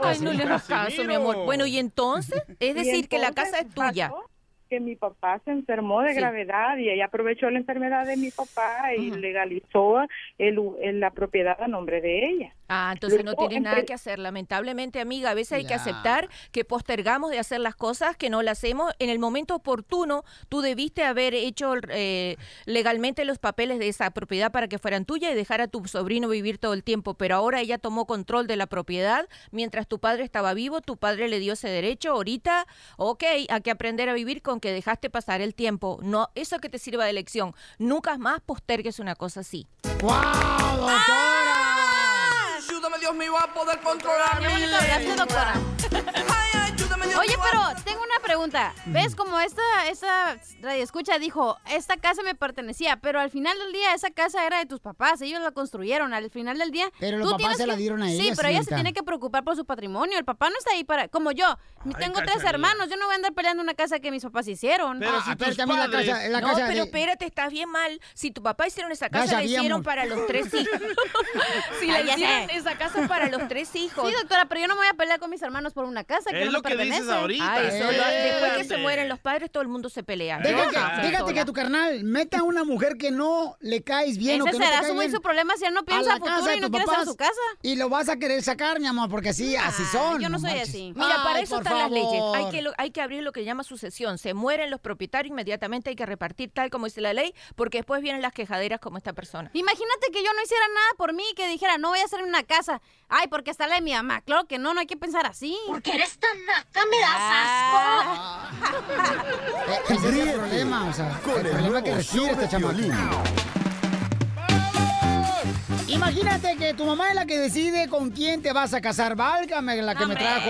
Ay, no le hagas caso, mi amor. Bueno, y entonces, es decir, que la casa es tuya. pasó que mi papá se enfermó de Sí. gravedad y ella aprovechó la enfermedad de mi papá y legalizó el, el- la propiedad a nombre de ella. Ah, entonces no tienes nada que hacer. Lamentablemente, amiga, a veces hay que aceptar que postergamos de hacer las cosas, que no las hacemos. En el momento oportuno, tú debiste haber hecho eh, legalmente los papeles de esa propiedad para que fueran tuyas y dejar a tu sobrino vivir todo el tiempo. Pero ahora ella tomó control de la propiedad mientras tu padre estaba vivo, tu padre le dio ese derecho. Ahorita, ok, hay que aprender a vivir con que dejaste pasar el tiempo. No, eso que te sirva de lección. Nunca más postergues una cosa así. Dios mío, a poder controlar mi bonito hablaste, doctora. Ay, ayúdame, Dios [laughs] Oye, pero tengo una pregunta. ¿Ves como esta, esta radioescucha dijo, esta casa me pertenecía, pero al final del día esa casa era de tus papás, ellos la construyeron. Al final del día... Pero los tú papás tienes se la que- dieron a Sí, ella, pero ella se tiene que preocupar por su patrimonio. El papá no está ahí para... Como yo, tengo tres hermanos, yo no voy a andar peleando una casa que mis papás hicieron. Pero si tus padres- no, pero espérate, estás bien mal. Si tu papá hicieron esa casa, la hicieron para los tres [laughs] hijos. [laughs] si Ah, la ya hicieron, esa casa es para los tres hijos. Sí, doctora, pero yo no me voy a pelear con mis hermanos por una casa que Es no lo me que pertenece. Dices ahorita. Ah, eso, lo- después que se mueren los padres, todo el mundo se pelea. Fíjate, que tu carnal meta a una mujer que no le caes bien o que no te será cae su, bien su problema si él no piensa a futuro y no tus quiere estar en su casa. Y lo vas a querer sacar, mi amor, porque así, así son. yo no soy así. Mira, para Ay, eso están las leyes. Hay que, lo- hay que abrir lo que llama sucesión. Se mueren los propietarios, inmediatamente hay que repartir tal como dice la ley, porque después vienen las quejaderas como esta persona. Imagínate que yo no hiciera nada por mí, que dijera, no voy a hacer una casa. Ay, porque está la de mi mamá. Claro que no, no hay que pensar así. Porque eres tan naca, me das Ah. Eh, [laughs] Ese es el problema, o sea, el el problema que respira este. Piolín. Imagínate que tu mamá es la que decide con quién te vas a casar. Válgame la que me trajo.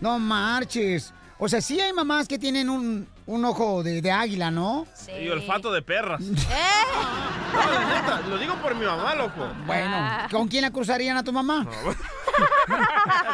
No marches. O sea, sí hay mamás que tienen un, un ojo de, de águila, ¿no? Y olfato de perras. [laughs] Eh. No, la neta, lo digo por mi mamá, loco. Bueno, ¿con quién la cruzarían a tu mamá? [laughs]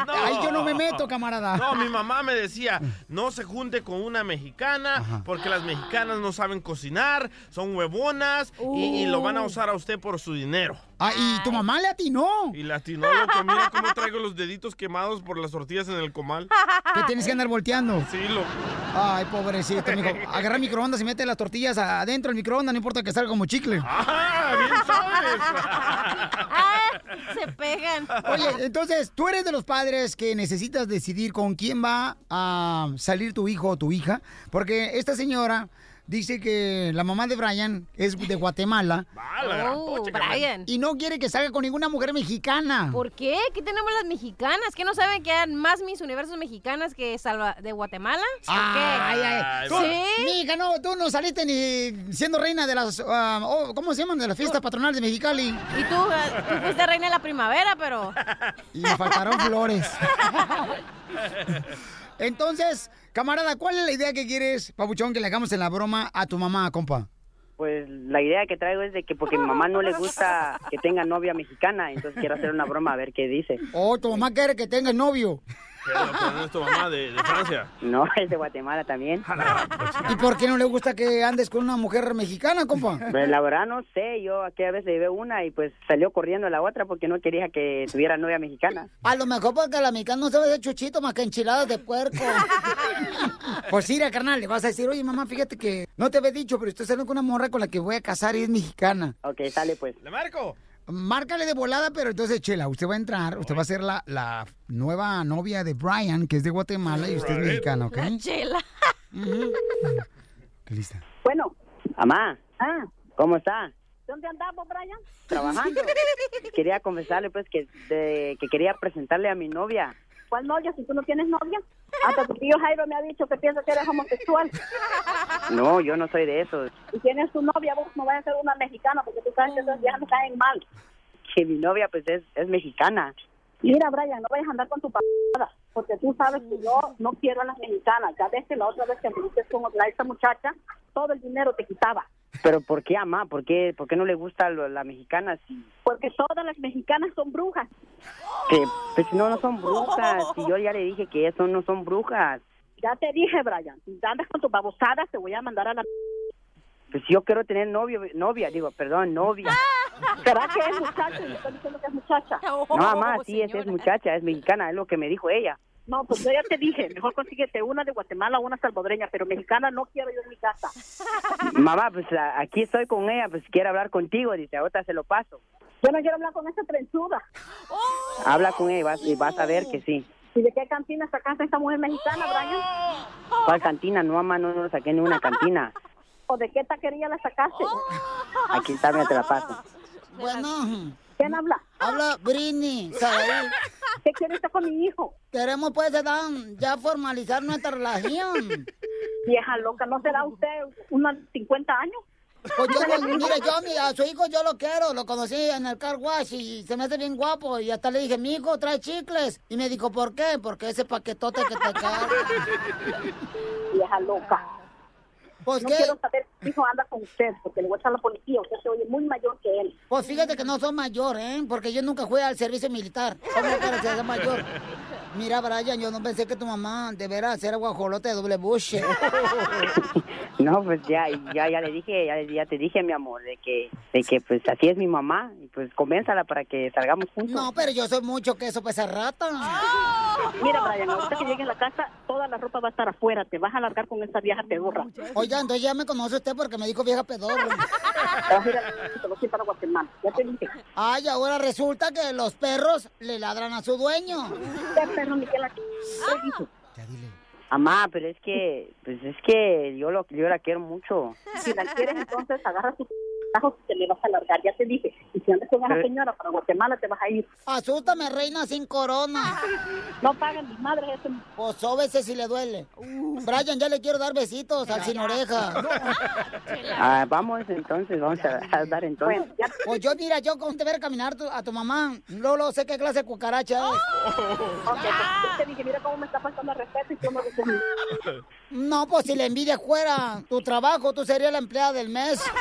Ay, yo no me meto, camarada. No, mi mamá me decía, no se junte con una mexicana porque las mexicanas no saben cocinar, son huevonas y, y lo van a usar a usted por su dinero. Ah, y tu mamá le atinó. Y latino, loco, mira cómo traigo los deditos quemados por las tortillas en el comal. Que tienes que andar volteando. Sí, loco. Ay, pobrecito, mijo. Agarra el microondas y mete las tortillas adentro del microondas, no importa que salga como chicle. ¡Ah, bien [laughs] Ah, se pegan. Oye, entonces, tú eres de los padres que necesitas decidir con quién va a salir tu hijo o tu hija, porque esta señora dice que la mamá de Brian es de Guatemala. [laughs] Oh, Brian. Y no quiere que salga con ninguna mujer mexicana. ¿Por qué? ¿Qué tenemos las mexicanas? ¿Que no saben que hay más mis universos mexicanas que Salva de Guatemala? ¿O Ay, qué? ay, tú, ¿Sí? Mija, no, tú no saliste ni siendo reina de las, ah, oh, ¿cómo se llaman? De las fiestas patronales de Mexicali. Y tú, eh, tú fuiste reina de la primavera, pero... Y me faltaron flores. [laughs] Entonces, camarada, ¿cuál es la idea que quieres, Pabuchón, que le hagamos en la broma a tu mamá, compa? Pues la idea que traigo es de que porque a mi mamá no le gusta que tenga novia mexicana, entonces quiero hacer una broma a ver qué dice. Oh, tu mamá quiere que tengas novio. Pero, no es tu mamá de, de Francia. No, [laughs] es de Guatemala también. ¿Y por qué no le gusta que andes con una mujer mexicana, compa? Pues la verdad no sé, yo aquella vez le llevé una y pues salió corriendo la otra porque no quería que tuviera novia mexicana. A lo mejor porque la mexicana no sabe de chuchito más que enchiladas de puerco. [laughs] pues mira, carnal, le vas a decir, oye, mamá, fíjate que no te había dicho, pero estoy saliendo con una morra con la que voy a casar y es mexicana. Ok, sale pues. ¿Le marco? Márcale de volada, pero entonces, Chela, usted va a entrar, usted va a ser la, la nueva novia de Brian, que es de Guatemala, y usted es mexicana, ¿ok? La chela. Lista. Bueno. Mamá. Ah, ¿Cómo está? ¿dónde andamos, Brian? Trabajando. [laughs] quería confesarle pues que, de- que quería presentarle a mi novia. ¿Cuál novia si tú no tienes novia? Hasta tu tío Jairo me ha dicho que piensa que eres homosexual. No, yo no soy de eso. Y tienes tu novia, vos no vayas a ser una mexicana porque tú sabes que esas viejas me caen mal. Que mi novia pues es, es mexicana. Mira, Brian, no vayas a andar con tu p***, porque tú sabes que yo no quiero a las mexicanas. Ya ves que la otra vez que me con la- esta muchacha, todo el dinero te quitaba. Pero ¿por qué, mamá? ¿Por qué, por qué no le gusta lo- la mexicana? Si, Porque todas las mexicanas son brujas. que, pues no, no son brujas. Si yo ya le dije que eso no son brujas. Ya te dije, Brian, si andas con tus babosadas, te voy a mandar a la... Pues yo quiero tener novio, novia, digo, perdón, novia. ¿Será que es muchacha? Me estoy diciendo que es muchacha. [laughs] No, mamá, sí, es, es muchacha, es mexicana, es lo que me dijo ella. No, pues yo ya te dije, mejor consíguete una de Guatemala o una salvadoreña, pero mexicana no quiero yo en mi casa. [laughs] Mamá, pues aquí estoy con ella, pues quiere hablar contigo, dice, ahorita se lo paso. Yo no quiero hablar con esa trenzuda. [laughs] Habla con ella y vas, y vas a ver que sí. ¿Y de qué cantina sacaste esta mujer mexicana, Brian? ¿Cuál cantina? No, mamá, no, no saqué ni una cantina. ¿O de qué taquería la sacaste? Aquí está, mira, te la paso. Bueno. ¿Quién habla? Habla Britney, Saúl. [laughs] ¿Qué quiere usted con mi hijo? Queremos pues Dan, ya formalizar nuestra relación. Vieja loca, ¿no será usted unos 50 años? Pues yo, mire, yo a, mi- a su hijo yo lo quiero, lo conocí en el car wash y se me hace bien guapo y hasta le dije, mi hijo trae chicles. Y me dijo, ¿por qué? Porque ese paquetote que te [laughs] carga. Vieja loca. Pues no qué. quiero saber si hijo anda con usted, porque le voy a echar a la policía. Usted se oye muy mayor que él. Pues fíjate que no soy mayor, ¿eh? Porque yo nunca fui al servicio militar. ¿Cómo ser mayor? [laughs] Mira, Brian, yo no pensé que tu mamá de veras era guajolote de doble bush. [laughs] No, pues ya, ya, ya le dije, ya, ya te dije, mi amor, de que, de que pues así es mi mamá, y pues convénzala para que salgamos juntos. No, pero yo soy mucho queso pesa rata. Mira, Brian, ahorita que llegue a la casa, toda la ropa va a estar afuera. Te vas a largar con esa vieja pedorra. Entonces ya me conoce usted porque me dijo vieja pedorra. [laughs] Para Guatemala. Ya te dije. Ay, ahora resulta que los perros le ladran a su dueño. ¿Qué perro ni qué la... ¿Qué dijo? Mamá, pero es que, pues es que yo lo, yo la quiero mucho. Si la quieres, entonces agarra tus tajos y te le vas a largar. Ya te dije. Y si andas con esa Pero- señora para Guatemala, te vas a ir. Asústame, reina sin corona. [laughs] No pagan mis madres ese... Pues sóbese si le duele. Brian, ya le quiero dar besitos al sin oreja. Ah, vamos entonces, vamos a, a dar entonces. Pues yo, mira, yo con te ver caminar tu- a tu mamá, Lolo, sé qué clase de cucaracha es. Ok, pues yo te dije, mira cómo me está faltando el respeto y tú no dices No, pues si la envidia fuera tu trabajo, tú serías la empleada del mes. [laughs]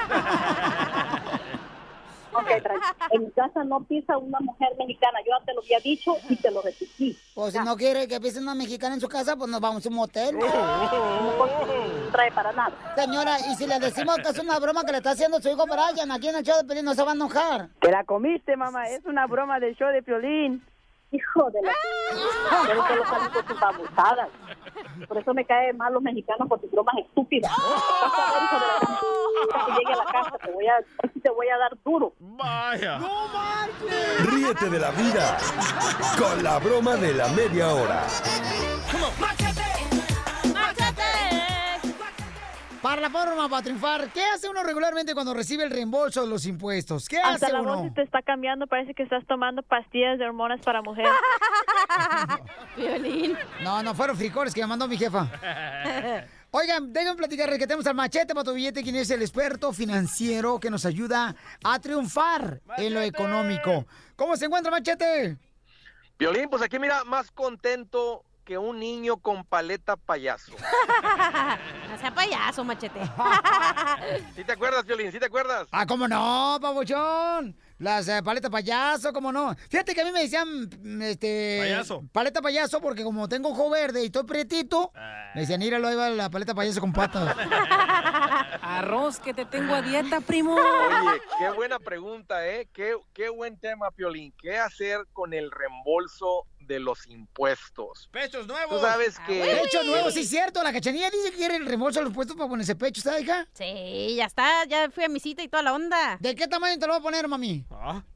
Ok, tranquilo. En mi casa no pisa una mujer mexicana. Yo ya te lo había dicho y te lo repetí. Pues si no quiere que pise una mexicana en su casa, pues nos vamos a un motel. No trae para nada. Señora, y si le decimos que es una broma que le está haciendo su hijo Brian aquí en el show de Pelín, no se va a enojar. Te la comiste, mamá, es una broma del show de Piolín. Hijo de la... Pero solo salen con sus abusadas. Por eso me caen mal los mexicanos por sus bromas estúpidas. Vas a ver, hijo de la gran puta, que llegue a la casa, te voy a, te voy a dar duro. Vaya. Ríete de la vida con la broma de la media hora. Para la forma para triunfar, ¿qué hace uno regularmente cuando recibe el reembolso de los impuestos? ¿Qué Hasta hace la voz uno? se te está cambiando, parece que estás tomando pastillas de hormonas para mujer. [laughs] Violín. No, no fueron frijoles que me mandó mi jefa. [laughs] Oigan, déjenme platicarles que tenemos al machete para tu billete, quien es el experto financiero que nos ayuda a triunfar en lo económico. ¿Cómo se encuentra, machete? Violín, pues aquí mira, más contento que un niño con paleta payaso. [laughs] No sea payaso, machete. [laughs] ¿Sí te acuerdas, Violín? ¿Sí te acuerdas? Ah, ¿cómo no, pabuchón? Las eh, paletas payaso, ¿cómo no? Fíjate que a mí me decían, mm, este... Payaso. Paleta payaso porque como tengo ojo verde y estoy prietito, me decían, míralo, ahí va la paleta payaso con patas. [laughs] Arroz, que te tengo a dieta, primo. Oye, qué buena pregunta, ¿eh? Qué, qué buen tema, Piolín. ¿Qué hacer con el reembolso de los impuestos? Pechos Tú nuevos. sabes que... Pecho nuevo, sí es cierto. La cachanilla dice que quiere el reembolso de los puestos para ponerse pecho, ¿sabes, hija? Sí, ya está, ya fui a mi cita y toda la onda. ¿De qué tamaño te lo voy a poner, mami?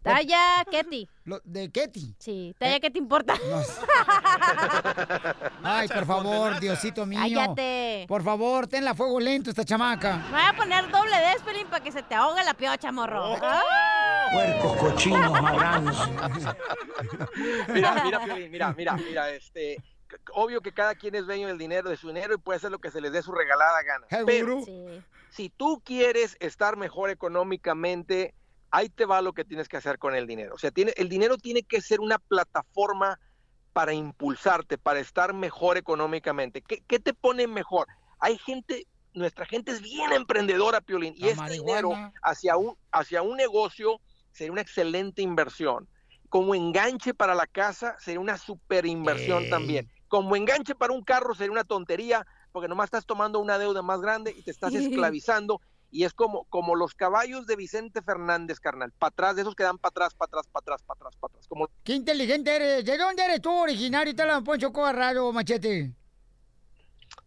Talla Ketty. ¿De Ketty? Sí, talla ¿qué te importa? [laughs] [laughs] Ay, por favor, Diosito mío. Cállate. Por favor, tenla a fuego lento esta chamaca. Me voy a poner doble de Espelín para que se te ahogue la piocha, morro. Oh. Ah. Puercos, cochinos, marranos. [laughs] Mira, mira, Mira, mira, mira, este... Obvio que cada quien es dueño del dinero, de su dinero y puede hacer lo que se les dé su regalada gana. Pero si tú quieres estar mejor económicamente, ahí te va lo que tienes que hacer con el dinero. O sea, tiene, el dinero tiene que ser una plataforma para impulsarte, para estar mejor económicamente. ¿Qué, qué te pone mejor? Hay gente, nuestra gente es bien emprendedora, Piolín, y La este marihuana. dinero hacia un, hacia un negocio sería una excelente inversión. Como enganche para la casa sería una super inversión Ey. también. Como enganche para un carro sería una tontería, porque nomás estás tomando una deuda más grande y te estás [laughs] esclavizando. Y es como, como los caballos de Vicente Fernández, carnal, para atrás, de esos que dan para atrás, para atrás, para atrás, para atrás, para atrás. Como... Qué inteligente eres. ¿De dónde eres tú originario? Te la Poncho Corrado, machete.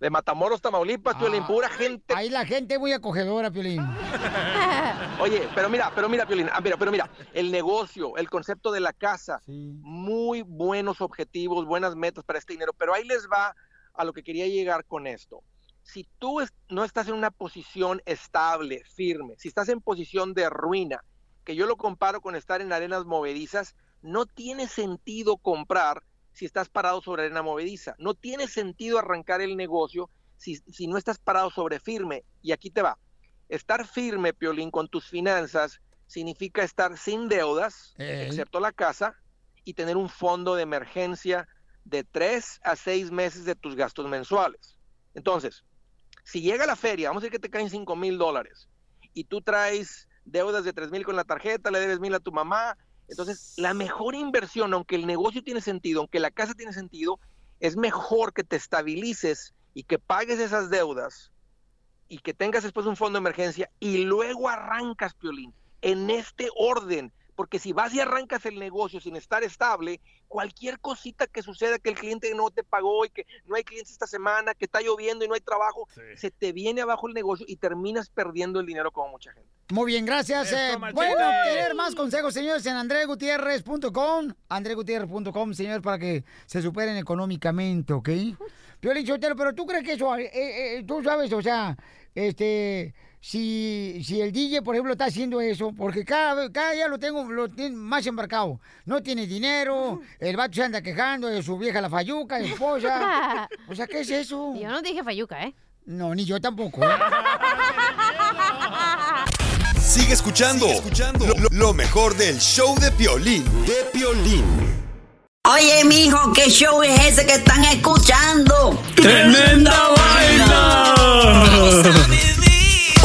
De Matamoros, Tamaulipas, Piolín, pura gente. Ahí la gente muy acogedora, Piolín. [laughs] Oye, pero mira, pero mira, Piolín, ah, mira, pero mira, el negocio, el concepto de la casa, muy buenos objetivos, buenas metas para este dinero, pero ahí les va a lo que quería llegar con esto. Si tú es- no estás en una posición estable, firme, si estás en posición de ruina, que yo lo comparo con estar en arenas movedizas, no tiene sentido comprar si estás parado sobre arena movediza. No tiene sentido arrancar el negocio si, si no estás parado sobre firme. Y aquí te va. Estar firme, Piolín, con tus finanzas significa estar sin deudas, excepto la casa, y tener un fondo de emergencia de tres a seis meses de tus gastos mensuales. Entonces, si llega la feria, vamos a decir que te caen cinco mil dólares, y tú traes deudas de tres mil con la tarjeta, le debes mil a tu mamá, entonces la mejor inversión, aunque el negocio tiene sentido, aunque la casa tiene sentido, es mejor que te estabilices y que pagues esas deudas y que tengas después un fondo de emergencia y luego arrancas, Piolín, en este orden. Porque si vas y arrancas el negocio sin estar estable, cualquier cosita que suceda, que el cliente no te pagó y que no hay clientes esta semana, que está lloviendo y no hay trabajo, se te viene abajo el negocio y terminas perdiendo el dinero como mucha gente. Muy bien, gracias. Eh, bueno, tener más consejos, señores, en andregutierrez.com. andregutierrez.com, señor, para que se superen económicamente, ¿ok? Piolín Sotelo, pero tú crees que eso, eh, eh, tú sabes, o sea, este, si, si el DJ, por ejemplo, está haciendo eso, porque cada, cada día lo tengo lo tiene más embarcado. No tiene dinero, [laughs] el vato se anda quejando de su vieja la fayuca, esposa. [laughs] O sea, ¿qué es eso? Yo no dije fayuca, ¿eh? No, ni yo tampoco. ¿eh? [laughs] Sigue escuchando, lo, lo- lo mejor del show de Piolín, de Piolín. Oye, mijo, ¿qué show es ese que están escuchando? ¡Tremenda